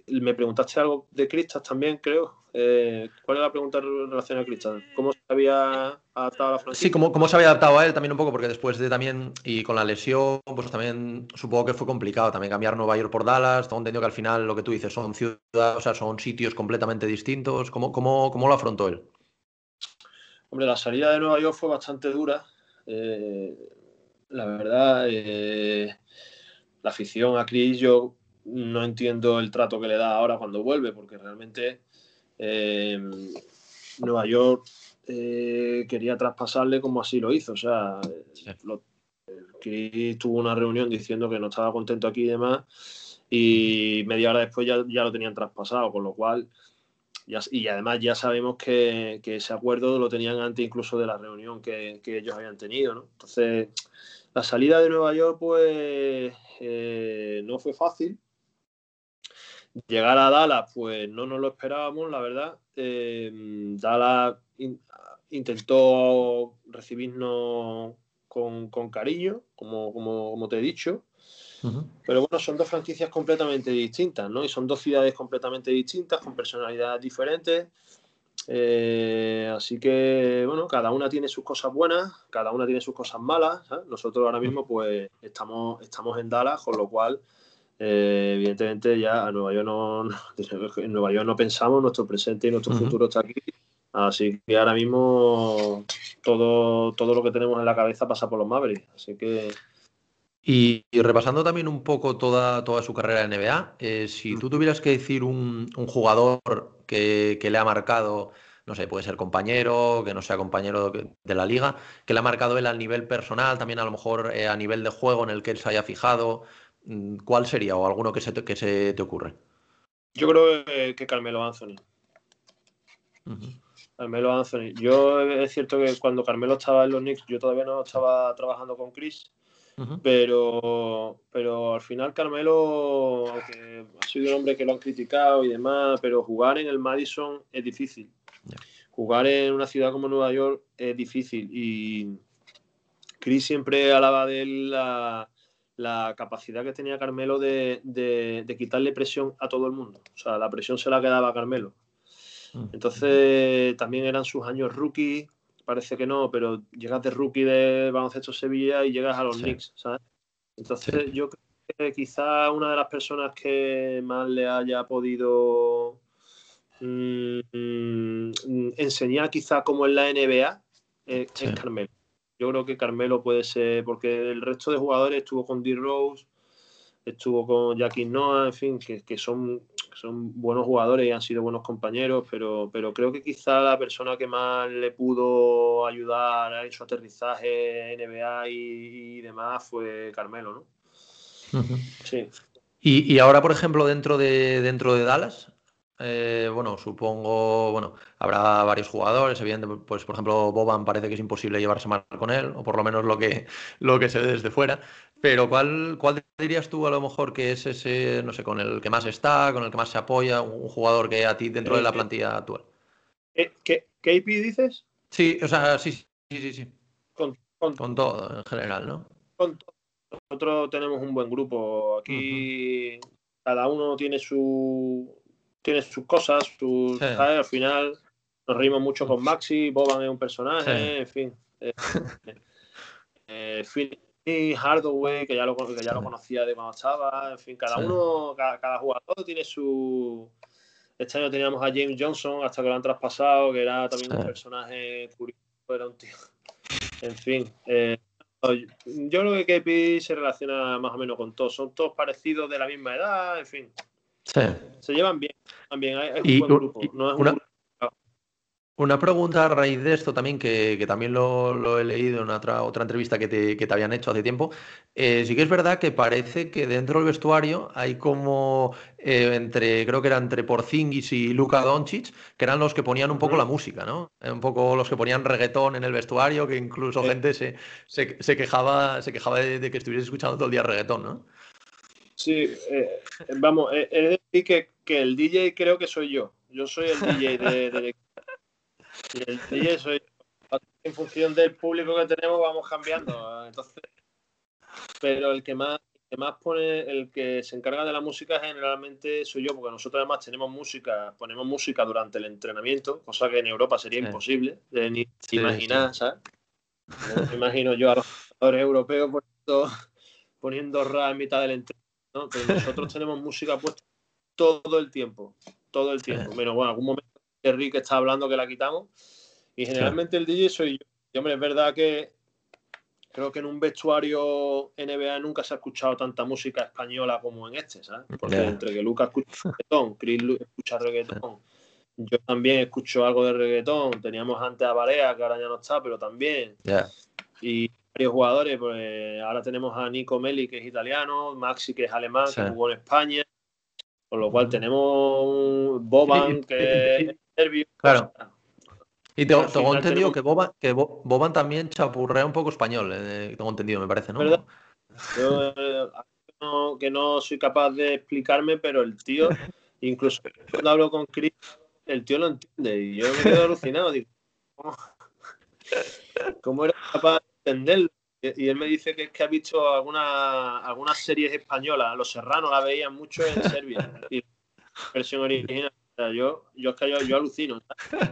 me preguntaste algo de Cristas también, creo. Eh, ¿Cuál es la pregunta en relación a Cristas? ¿Cómo se había adaptado a la franquicia? Sí, ¿cómo, cómo se había adaptado a él también un poco, porque después de también, y con la lesión, pues también supongo que fue complicado también cambiar Nueva York por Dallas, tengo entendido que al final lo que tú dices son ciudades, o sea, son sitios completamente distintos, ¿cómo, cómo, cómo lo afrontó él? Hombre, la salida de Nueva York fue bastante dura. Eh, la verdad, eh, la afición a Chris, yo no entiendo el trato que le da ahora cuando vuelve, porque realmente eh, Nueva York eh, quería traspasarle como así lo hizo. O sea, Sí. lo- Chris tuvo una reunión diciendo que no estaba contento aquí y demás. y media hora después ya, ya lo tenían traspasado, con lo cual, ya- y además ya sabemos que, que ese acuerdo lo tenían antes incluso de la reunión que, que ellos habían tenido, ¿no? Entonces, la salida de Nueva York, pues, eh, no fue fácil. Llegar a Dallas, pues no nos lo esperábamos, la verdad. Eh, Dallas in- intentó recibirnos con, con cariño, como, como, como te he dicho. Pero bueno, son dos franquicias completamente distintas, ¿no? Y son dos ciudades completamente distintas, con personalidades diferentes. Eh, así que, bueno, cada una tiene sus cosas buenas, cada una tiene sus cosas malas. ¿sabes? Nosotros ahora mismo, pues, estamos, estamos en Dallas, con lo cual, eh, evidentemente, ya a Nueva York no, *laughs* en Nueva York no pensamos, nuestro presente y nuestro futuro está aquí. Así que ahora mismo todo, todo lo que tenemos en la cabeza pasa por los Mavericks. Así que Y, y repasando también un poco toda, toda su carrera en NBA, eh, si Mm. tú tuvieras que decir un, un jugador que, que le ha marcado, no sé, puede ser compañero, que no sea compañero de, la liga, que le ha marcado él a nivel personal, también a lo mejor eh, a nivel de juego en el que él se haya fijado, mm, ¿cuál sería o alguno que se te, que se te ocurre? yo creo que, que Carmelo Anthony. Carmelo Anthony. Yo es cierto que cuando Carmelo estaba en los Knicks, yo todavía no estaba trabajando con Chris, Pero, pero al final Carmelo, aunque ha sido un hombre que lo han criticado y demás, pero jugar en el Madison es difícil. Jugar en una ciudad como Nueva York es difícil y Chris siempre alaba de él la, la capacidad que tenía Carmelo de, de- de quitarle presión a todo el mundo. O sea, la presión se la quedaba a Carmelo. Ujú. Entonces también eran sus años rookie, parece que no, pero llegas de rookie de baloncesto Sevilla y llegas a los Sí. Knicks, ¿sabes? Entonces yo creo que quizá una de las personas que más le haya podido mm, mm, enseñar quizá como en la NBA es, Sí. es Carmelo. Yo creo que Carmelo puede ser, porque el resto de jugadores estuvo con D. Estuvo con Jackie Noah, en fin, que, que son, son buenos jugadores y han sido buenos compañeros, pero, pero creo que quizá la persona que más le pudo ayudar en su aterrizaje NBA y, y demás fue Carmelo, ¿no? Sí. Y, y ahora, por ejemplo, dentro de, dentro de Dallas, eh, bueno, supongo, bueno, habrá varios jugadores, evidentemente, pues por ejemplo, Boban parece que es imposible llevarse mal con él, o por lo menos lo que, lo que se ve desde fuera, pero ¿cuál, cuál dirías tú a lo mejor que es ese, no sé, con el que más está, con el que más se apoya, un jugador que a ti dentro de la plantilla actual? Eh, ¿Qué, KP dices? Sí, o sea, sí, sí, sí, sí, Con, con, con todo en general, ¿no? con todo. Nosotros tenemos un buen grupo. Aquí cada uno tiene su tiene sus cosas, sus, Sí. ¿sabes? Al final nos reímos mucho con Maxi, Boban es un personaje, Sí. en fin. *laughs* Eh, eh, Finney Hardaway, que ya lo, que ya lo conocía de cuando estaba, en fin, cada Sí. uno, cada, cada jugador tiene su. Este año teníamos a James Johnson hasta que lo han traspasado, que era también Sí. un personaje curioso, era un tío. En fin, eh, yo creo que KP se relaciona más o menos con todos. Son todos parecidos de la misma edad, en fin. Sí. Se llevan bien. También hay, hay un Y buen grupo. y No es un una- grupo- Una pregunta a raíz de esto también, que, que también lo, lo he leído en otra, otra entrevista que te, que te habían hecho hace tiempo. Eh, sí que es verdad que parece que dentro del vestuario hay como eh, entre, creo que era entre Porzingis y Luka Doncic, que eran los que ponían un poco la música, ¿no? Eh, Un poco los que ponían reggaetón en el vestuario, que incluso Sí. gente se, se, se quejaba, se quejaba de, de que estuviese escuchando todo el día reggaetón, ¿no? Sí, eh, vamos, de decir que, que el DJ creo que soy yo. Yo soy el DJ de, equipo. Y yo. En función del público que tenemos vamos cambiando. Entonces, pero el que más el que más pone, el que se encarga de la música generalmente soy yo, porque nosotros además tenemos música, ponemos música durante el entrenamiento, cosa que en Europa sería Sí. imposible de ni Sí, imaginar, ¿sabes? No me imagino yo a los jugadores europeos poniendo, poniendo rap en mitad del entrenamiento, ¿no? Pero nosotros tenemos música puesta todo el tiempo, todo el tiempo. Menos, bueno, algún momento Rick está hablando que la quitamos. Y generalmente el DJ soy yo. Y hombre, es verdad que creo que en un vestuario NBA nunca se ha escuchado tanta música española como en este, ¿sabes? Porque entre que Lucas escucha reggaetón, Chris Lu- escucha reggaetón, yo también escucho algo de reggaetón, teníamos antes a Barea, que ahora ya no está, pero también. Ya. Y varios jugadores, pues ahora tenemos a Nico Meli, que es italiano, Maxi, que es alemán, Sí. que jugó en España, con lo cual tenemos Boban, que serbio. Claro. Y tengo, entendido que Boban, que Bo- Boban también chapurrea un poco español, eh, tengo entendido, me parece, ¿no? ¿Verdad? Yo, eh, no- que no soy capaz de explicarme, pero el tío, *laughs* incluso cuando hablo con Chris, el tío lo entiende y yo me quedo alucinado. Digo, ¿cómo, cómo era capaz de entenderlo? Y y él me dice que es que ha visto alguna- algunas series españolas, Los Serranos la veían mucho en Serbia, y la versión original. O sea, yo, yo es que yo, yo alucino. ¿sabes?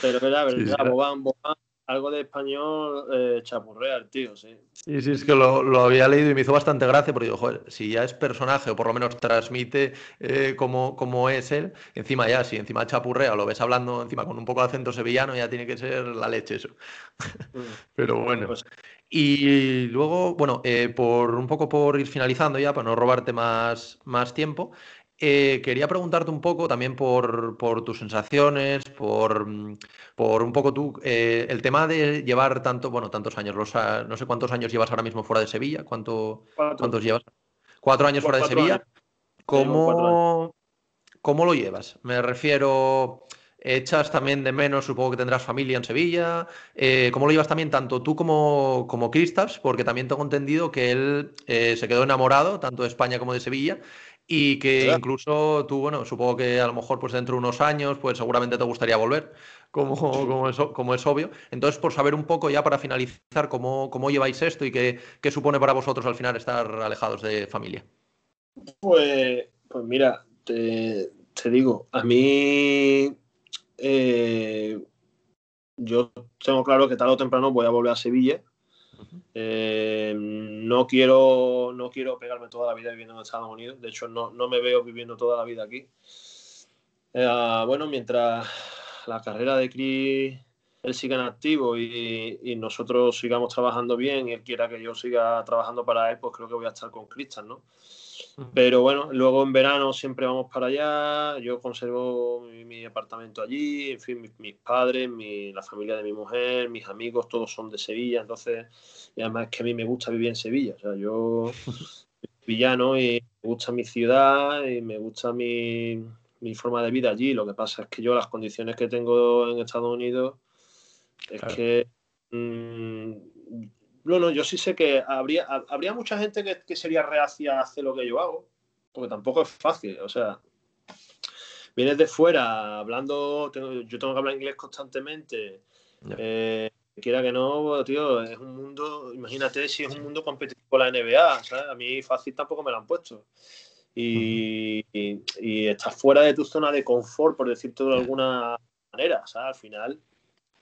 Pero es verdad, Sí, sí, verdad, claro. Boban, Boban, algo de español eh, chapurrea el tío, sí. Sí, sí, es que lo, lo había leído y me hizo bastante gracia, porque digo, joder, si ya es personaje o por lo menos transmite eh, como, como es él, encima ya, si encima chapurrea lo ves hablando encima con un poco de acento sevillano, ya tiene que ser la leche eso. Mm. *laughs* Pero bueno. Pues Y luego, bueno, eh, por un poco por ir finalizando ya, para no robarte más, más tiempo, eh, quería preguntarte un poco también por, por tus sensaciones, por, por un poco tú, eh, el tema de llevar tanto, bueno, tantos años, los, ah, no sé cuántos años llevas ahora mismo fuera de Sevilla, ¿cuánto, Cuatro. cuántos llevas? Cuatro años fuera de Sevilla. años. ¿Cómo, lo llevas? Me refiero, echas también de menos, supongo que tendrás familia en Sevilla. Eh, ¿cómo lo llevas también tanto tú como, como Kristaps? Porque también tengo entendido que él se quedó enamorado tanto de España como de Sevilla y que ¿Verdad? incluso tú, bueno, supongo que a lo mejor pues dentro de unos años pues seguramente te gustaría volver, como, como, es, como es obvio. Entonces, por saber un poco ya para finalizar cómo, cómo lleváis esto y qué, qué supone para vosotros al final estar alejados de familia. Pues, pues mira, te, te digo, a mí eh, yo tengo claro que tarde o temprano voy a volver a Sevilla. Eh, no quiero no quiero pegarme toda la vida viviendo en Estados Unidos. De hecho, no, no me veo viviendo toda la vida aquí. Eh, bueno, mientras la carrera de Chris él siga en activo y, y nosotros sigamos trabajando bien y él quiera que yo siga trabajando para él, pues creo que voy a estar con Cristian, ¿no? Pero bueno, luego en verano siempre vamos para allá, yo conservo mi, mi apartamento allí, en fin, mis, mis padres, mi- la familia de mi mujer, mis amigos, todos son de Sevilla, entonces, y además es que a mí me gusta vivir en Sevilla, o sea, yo soy *laughs* villano y me gusta mi ciudad y me gusta mi, mi forma de vida allí, lo que pasa es que yo las condiciones que tengo en Estados Unidos es Claro. que... mm, bueno, yo sí sé que habría, ha- habría mucha gente que, que sería reacia a hacer lo que yo hago, porque tampoco es fácil. O sea, vienes de fuera hablando, tengo- yo tengo que hablar inglés constantemente. Eh, quiera que no, tío, es un mundo, imagínate si es un mundo competitivo la NBA, ¿sabes? A mí fácil tampoco me lo han puesto. Y, y, y estás fuera de tu zona de confort, por decirte de alguna manera, ¿sabes? Al final,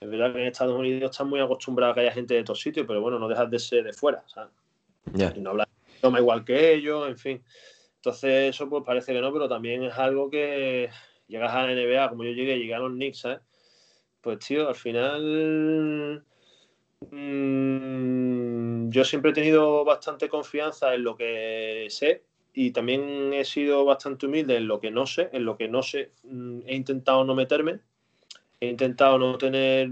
es verdad que en Estados Unidos están muy acostumbrados a que haya gente de todos sitios, pero bueno, no dejas de ser de fuera, ¿sabes? Ya. y no hablar idioma igual que ellos, en fin. Entonces, eso pues parece que no, pero también es algo que llegas a la NBA, como yo llegué, llegué a los Knicks, ¿sabes? Pues, tío, al final. mm, yo siempre he tenido bastante confianza en lo que sé y también he sido bastante humilde en lo que no sé. En lo que no sé, mm, he intentado no meterme, he intentado no tener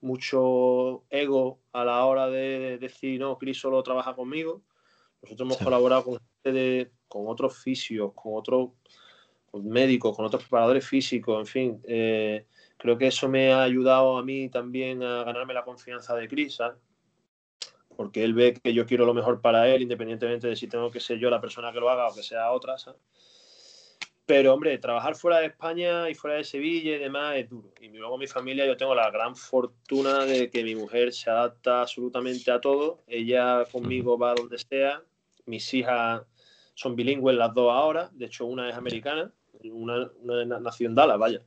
mucho ego a la hora de, de decir, no, Chris solo trabaja conmigo. Nosotros hemos Sí. colaborado con, de- con otros fisios, con otros con médicos, con otros preparadores físicos, en fin. eh, creo que eso me ha ayudado a mí también a ganarme la confianza de Chris, ¿sabes? porque él ve que yo quiero lo mejor para él, independientemente de si tengo que ser yo la persona que lo haga o que sea otra. ¿sabes? Pero, hombre, trabajar fuera de España y fuera de Sevilla y demás es duro. Y luego mi familia, yo tengo la gran fortuna de que mi mujer se adapta absolutamente a todo. Ella conmigo va donde sea. Mis hijas son bilingües las dos ahora. De hecho, una es americana, una, una nació en Dallas, vaya.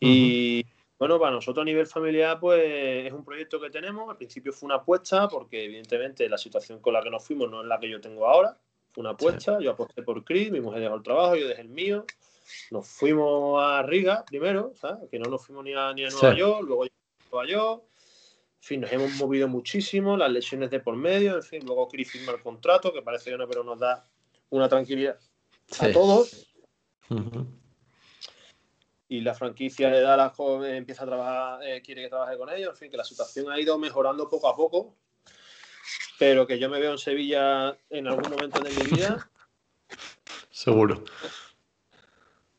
Y bueno, para nosotros a nivel familiar, pues es un proyecto que tenemos. Al principio fue una apuesta, porque evidentemente la situación con la que nos fuimos no es la que yo tengo ahora. Fue una apuesta, yo aposté por Chris, mi mujer dejó el trabajo, yo dejé el mío. Nos fuimos a Riga primero, ¿sabes? Que no nos fuimos ni a, ni a Nueva Sí. York, luego a Nueva York. En fin, nos hemos movido muchísimo, las lesiones de por medio, en fin, luego Chris firma el contrato, que parece que no, pero nos da una tranquilidad a todos y la franquicia de Dallas joven empieza a trabajar, eh, quiere que trabaje con ellos, en fin, que la situación ha ido mejorando poco a poco. Pero que yo me veo en Sevilla en algún momento de mi vida, Seguro.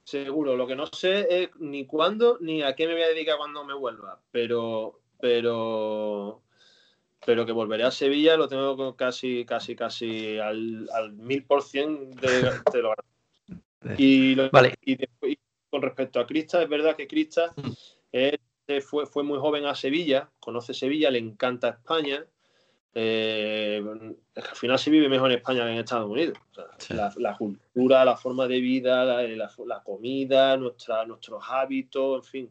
seguro. Lo que no sé es ni cuándo ni a qué me voy a dedicar cuando me vuelva, pero, pero, pero que volveré a Sevilla lo tengo casi, casi, casi al, al mil por cien de, de lo y, lo- Vale. y después, y con respecto a Crista, es verdad que Crista Mm. eh, fue, fue muy joven a Sevilla, conoce Sevilla, le encanta España. Eh, es que al final se vive mejor en España que en Estados Unidos. O sea, Sí. la, la cultura, la forma de vida, la, la- la comida, nuestra, nuestros hábitos, en fin,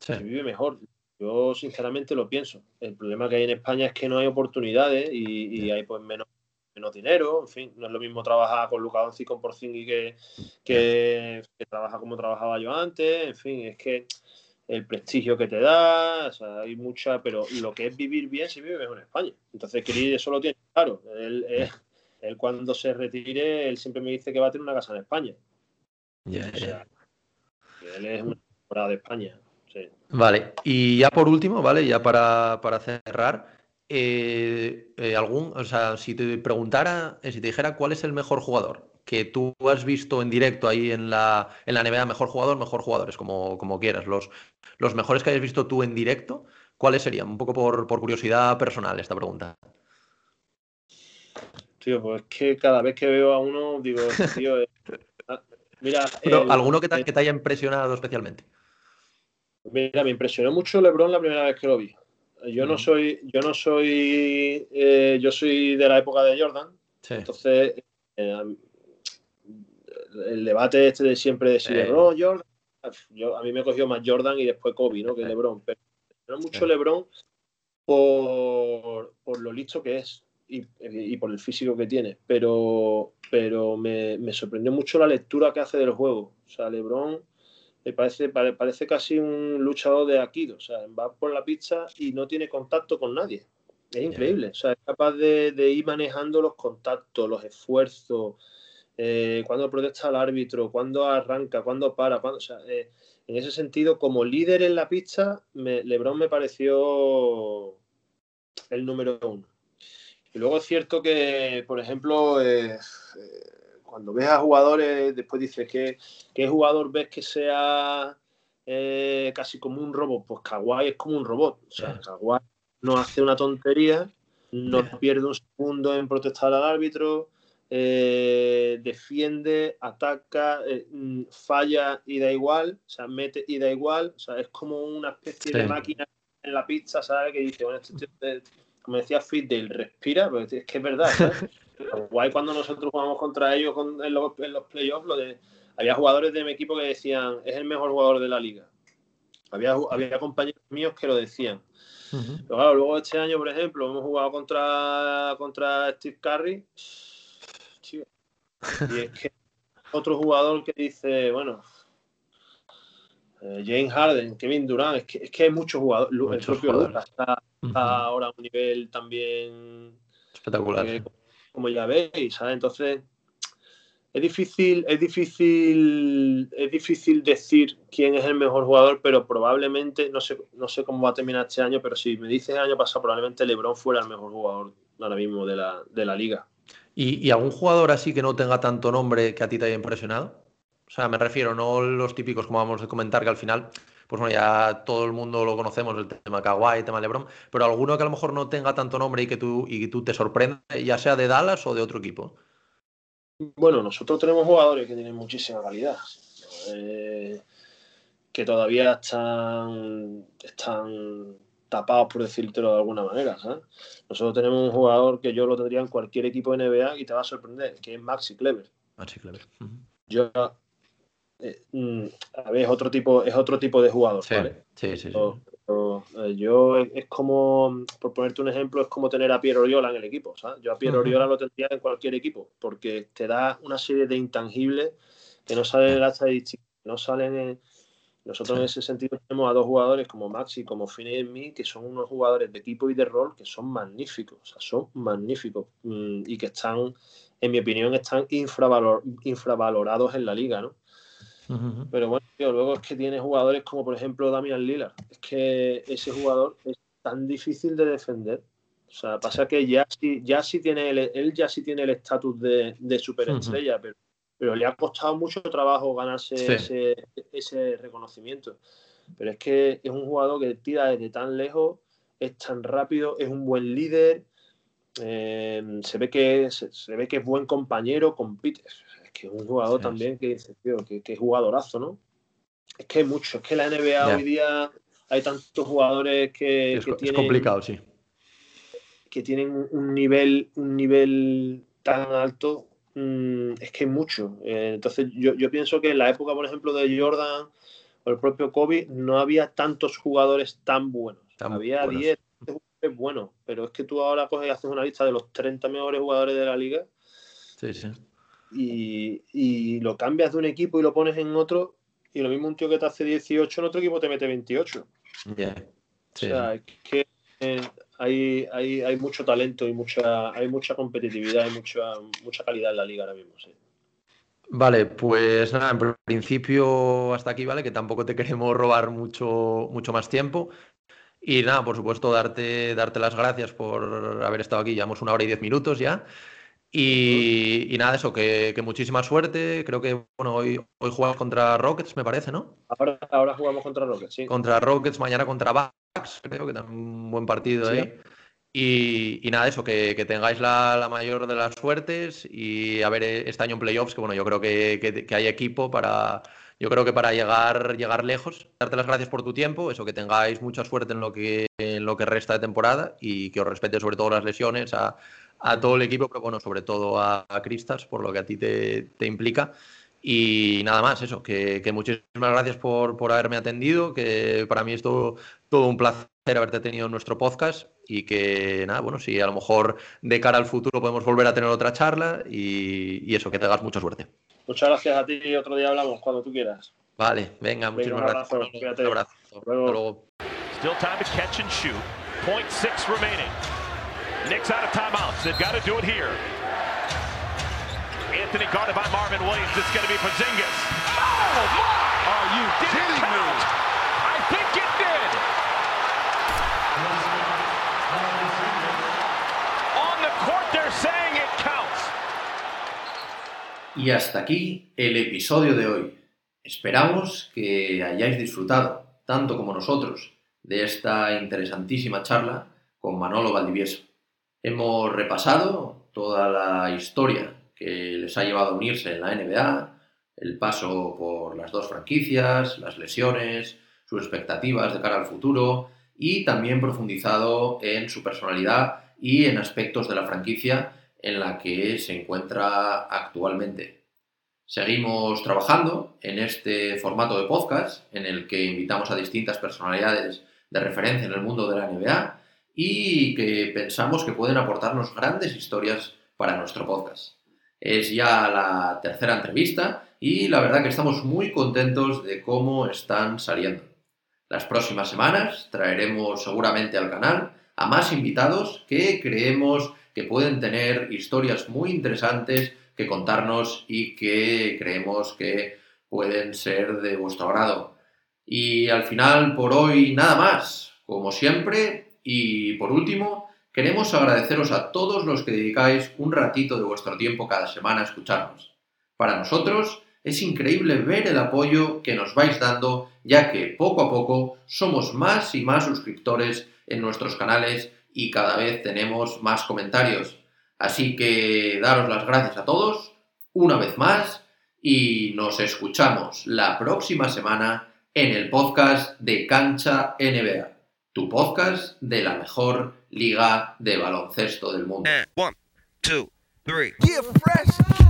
Sí. se vive mejor. Yo sinceramente lo pienso. El problema que hay en España es que no hay oportunidades y, y hay pues menos, menos dinero. En fin, no es lo mismo trabajar con Luca Doncic con Porzingis que, que, que trabaja como trabajaba yo antes. En fin, es que el prestigio que te da, o sea, hay mucha, pero lo que es vivir bien se vive mejor en España. Entonces, Chris eso lo tiene claro. Él, él- él cuando se retire, él siempre me dice que va a tener una casa en España. Ya, O sea, él es una temporada de España. Sí. Vale, y ya por último, ¿vale? Ya para, para cerrar, eh, eh, algún, o sea, si te preguntara, eh, si te dijera cuál es el mejor jugador que tú has visto en directo ahí en la, en la NBA, mejor jugador, mejor jugadores, como, como quieras, los, los mejores que hayas visto tú en directo, ¿cuáles serían? Un poco por, por curiosidad personal esta pregunta. Tío, pues es que cada vez que veo a uno, digo, tío, es- *laughs* ah, mira, Pero el- alguno que te, el- que te haya impresionado especialmente. Mira, me impresionó mucho LeBron la primera vez que lo vi. Yo no soy, yo no soy, eh, yo soy de la época de Jordan, Sí, entonces eh, el debate este de siempre de si Sí. LeBron, Jordan, yo, a mí me cogió más Jordan y después Kobe, ¿no? Que Sí. LeBron, pero impresionó mucho Sí. LeBron por, por lo listo que es y, y por el físico que tiene, pero, pero me, me sorprendió mucho la lectura que hace del juego. O sea, LeBron me parece, pare- parece casi un luchador de Aikido. O sea, va por la pista y no tiene contacto con nadie. Es increíble. O sea, es capaz de, de ir manejando los contactos, los esfuerzos, eh, cuando protesta al árbitro, cuando arranca, cuando para. Cuando, o sea, eh, en ese sentido, como líder en la pista, me- LeBron me pareció el número uno. Y luego es cierto que, por ejemplo, eh, eh, cuando ves a jugadores, después dices que ¿qué jugador ves que sea casi como un robot? Pues Kawhi es como un robot. O sea. Kawhi no hace una tontería, no pierde un segundo en protestar al árbitro, eh, defiende, ataca, eh, mm, falla y da igual, o sea, mete y da igual. O sea, es como una especie de máquina en la pizza, ¿sabes? Que dice, bueno, este como decía Fitdale, respira, pero es que es verdad, ¿sabes? *laughs* Guay cuando nosotros jugamos contra ellos con- en, los, en los playoffs, lo de, había jugadores de mi equipo que decían, es el mejor jugador de la liga. Había, compañeros míos que lo decían. Pero claro, luego este año, por ejemplo, hemos jugado contra, contra Steve Curry. Y es *laughs* que otro jugador que dice, bueno, eh, James Harden, Kevin Durant, es que, es que hay muchos jugadores. El propio jugadores. Lucas está, Ujú. está ahora a un nivel también Espectacular. eh, como ya veis, ¿sabes? Entonces, es difícil, es difícil, es difícil decir quién es el mejor jugador, pero probablemente, no sé, no sé cómo va a terminar este año, pero si me dices el año pasado, probablemente LeBron fuera el mejor jugador ahora mismo de la, de la liga. ¿Y, algún jugador así que no tenga tanto nombre que a ti te haya impresionado? O sea, me refiero, no los típicos como vamos a comentar, que al final, pues bueno, ya todo el mundo lo conocemos, el tema Kawhi, el tema LeBron, pero alguno que a lo mejor no tenga tanto nombre y que tú, y tú te sorprende, ya sea de Dallas o de otro equipo. Bueno, nosotros tenemos jugadores que tienen muchísima calidad, eh, que todavía están, están tapados, por decírtelo de alguna manera. ¿sabes? Nosotros tenemos un jugador que yo lo tendría en cualquier equipo NBA y te va a sorprender, que es Maxi Clever. Así clever. Yo, eh, mm, a ver, es otro tipo, es otro tipo de jugador, Sí, ¿vale? sí, sí, sí. Pero- pero, eh, yo es, es como, por ponerte un ejemplo, es como tener a Piero Oriola en el equipo, ¿sabes? Yo a Piero Ujú. Oriola lo tendría en cualquier equipo, porque te da una serie de intangibles que no salen en la estadística, no salen en... Nosotros Sí. en ese sentido tenemos a dos jugadores como Maxi, como Finney y mí, que son unos jugadores de equipo y de rol que son magníficos, o sea, son magníficos mm, y que están, en mi opinión, están infravalor- infravalorados en la liga, ¿no? Pero bueno, tío, luego es que tiene jugadores como por ejemplo Damian Lillard. Es que ese jugador es tan difícil de defender. O sea, pasa que ya sí, ya sí tiene el, él ya sí tiene el estatus de, de superestrella, pero, pero le ha costado mucho trabajo ganarse Sí. ese, ese reconocimiento. Pero es que es un jugador que tira desde tan lejos, es tan rápido, es un buen líder, eh, se, ve que, se, se ve que es buen compañero, compite. Es que es un jugador Sí, también que dice, tío, que, que es jugadorazo, ¿no? Es que hay mucho, es que la NBA hoy día hay tantos jugadores que, Es, que co- es tienen complicado, sí. que tienen un nivel, un nivel tan alto, mm, es que hay mucho. Eh, entonces, yo, yo pienso que en la época, por ejemplo, de Jordan o el propio Kobe, no había tantos jugadores tan buenos. Tan había buenos. 10 jugadores buenos, pero es que tú ahora coges y haces una lista de los 30 mejores jugadores de la liga Sí, sí. y, y lo cambias de un equipo y lo pones en otro, y lo mismo un tío que te hace 18 en otro equipo te mete 28. Ya. Sí, O sea, es que eh, hay, hay, hay mucho talento y mucha, hay mucha competitividad, hay mucha, mucha calidad en la liga ahora mismo. Sí. Vale, pues nada, en principio hasta aquí, ¿vale? Que tampoco te queremos robar mucho, mucho más tiempo. Y nada, por supuesto, darte, darte las gracias por haber estado aquí. Llevamos una hora y diez minutos ya. Y, y nada, eso, que, que muchísima suerte. Creo que, bueno, hoy, hoy jugamos contra Rockets, me parece, ¿no? Ahora, ahora jugamos contra Rockets, sí. Contra Rockets, mañana contra creo que también un buen partido ahí. Y, y nada, eso, que, que tengáis la, la mayor de las suertes y a ver eh, este año en playoffs, que bueno, yo creo que, que- que hay equipo para, yo creo que para llegar, llegar lejos. Darte las gracias por tu tiempo, eso, que tengáis mucha suerte en lo que, en lo que resta de temporada y que os respete sobre todo las lesiones a, a todo el equipo, pero bueno, sobre todo a, a Cristas, por lo que a ti te, te implica. Y nada más, eso, que, que muchísimas gracias por, por haberme atendido, que para mí es todo, todo un placer haberte tenido en nuestro podcast y que nada, bueno, si a lo mejor de cara al futuro podemos volver a tener otra charla y, y eso, que tengas mucha suerte. Muchas gracias a ti. Otro día hablamos cuando tú quieras. Vale, venga, muchísimas un gracias. abrazo, cuídate. Un abrazo. Hasta luego. Hasta luego. Still time to catch and shoot. Point six remaining. Knicks out of timeouts. They've got to do it here. Anthony guarded by Marvin Williams. It's going to be Porzingis. Oh, my! Are you kidding me? I think it did. On the court, they're saying it counts. Y hasta aquí el episodio de hoy. Esperamos que hayáis disfrutado, tanto como nosotros, de esta interesantísima charla con Manolo Valdivieso. Hemos repasado toda la historia que les ha llevado a unirse en la NBA, el paso por las dos franquicias, las lesiones, sus expectativas de cara al futuro y también profundizado en su personalidad y en aspectos de la franquicia en la que se encuentra actualmente. Seguimos trabajando en este formato de podcast en el que invitamos a distintas personalidades de referencia en el mundo de la NBA y que pensamos que pueden aportarnos grandes historias para nuestro podcast. Es ya la tercera entrevista y la verdad que estamos muy contentos de cómo están saliendo. Las próximas semanas traeremos seguramente al canal a más invitados que creemos que pueden tener historias muy interesantes que contarnos y que creemos que pueden ser de vuestro agrado. Y al final, por hoy, nada más. Como siempre, y por último, queremos agradeceros a todos los que dedicáis un ratito de vuestro tiempo cada semana a escucharnos. Para nosotros es increíble ver el apoyo que nos vais dando, ya que poco a poco somos más y más suscriptores en nuestros canales y cada vez tenemos más comentarios. Así que daros las gracias a todos una vez más y nos escuchamos la próxima semana en el podcast de Cancha NBA, tu podcast de la mejor liga de baloncesto del mundo. And one, two, three. Yeah, fresh.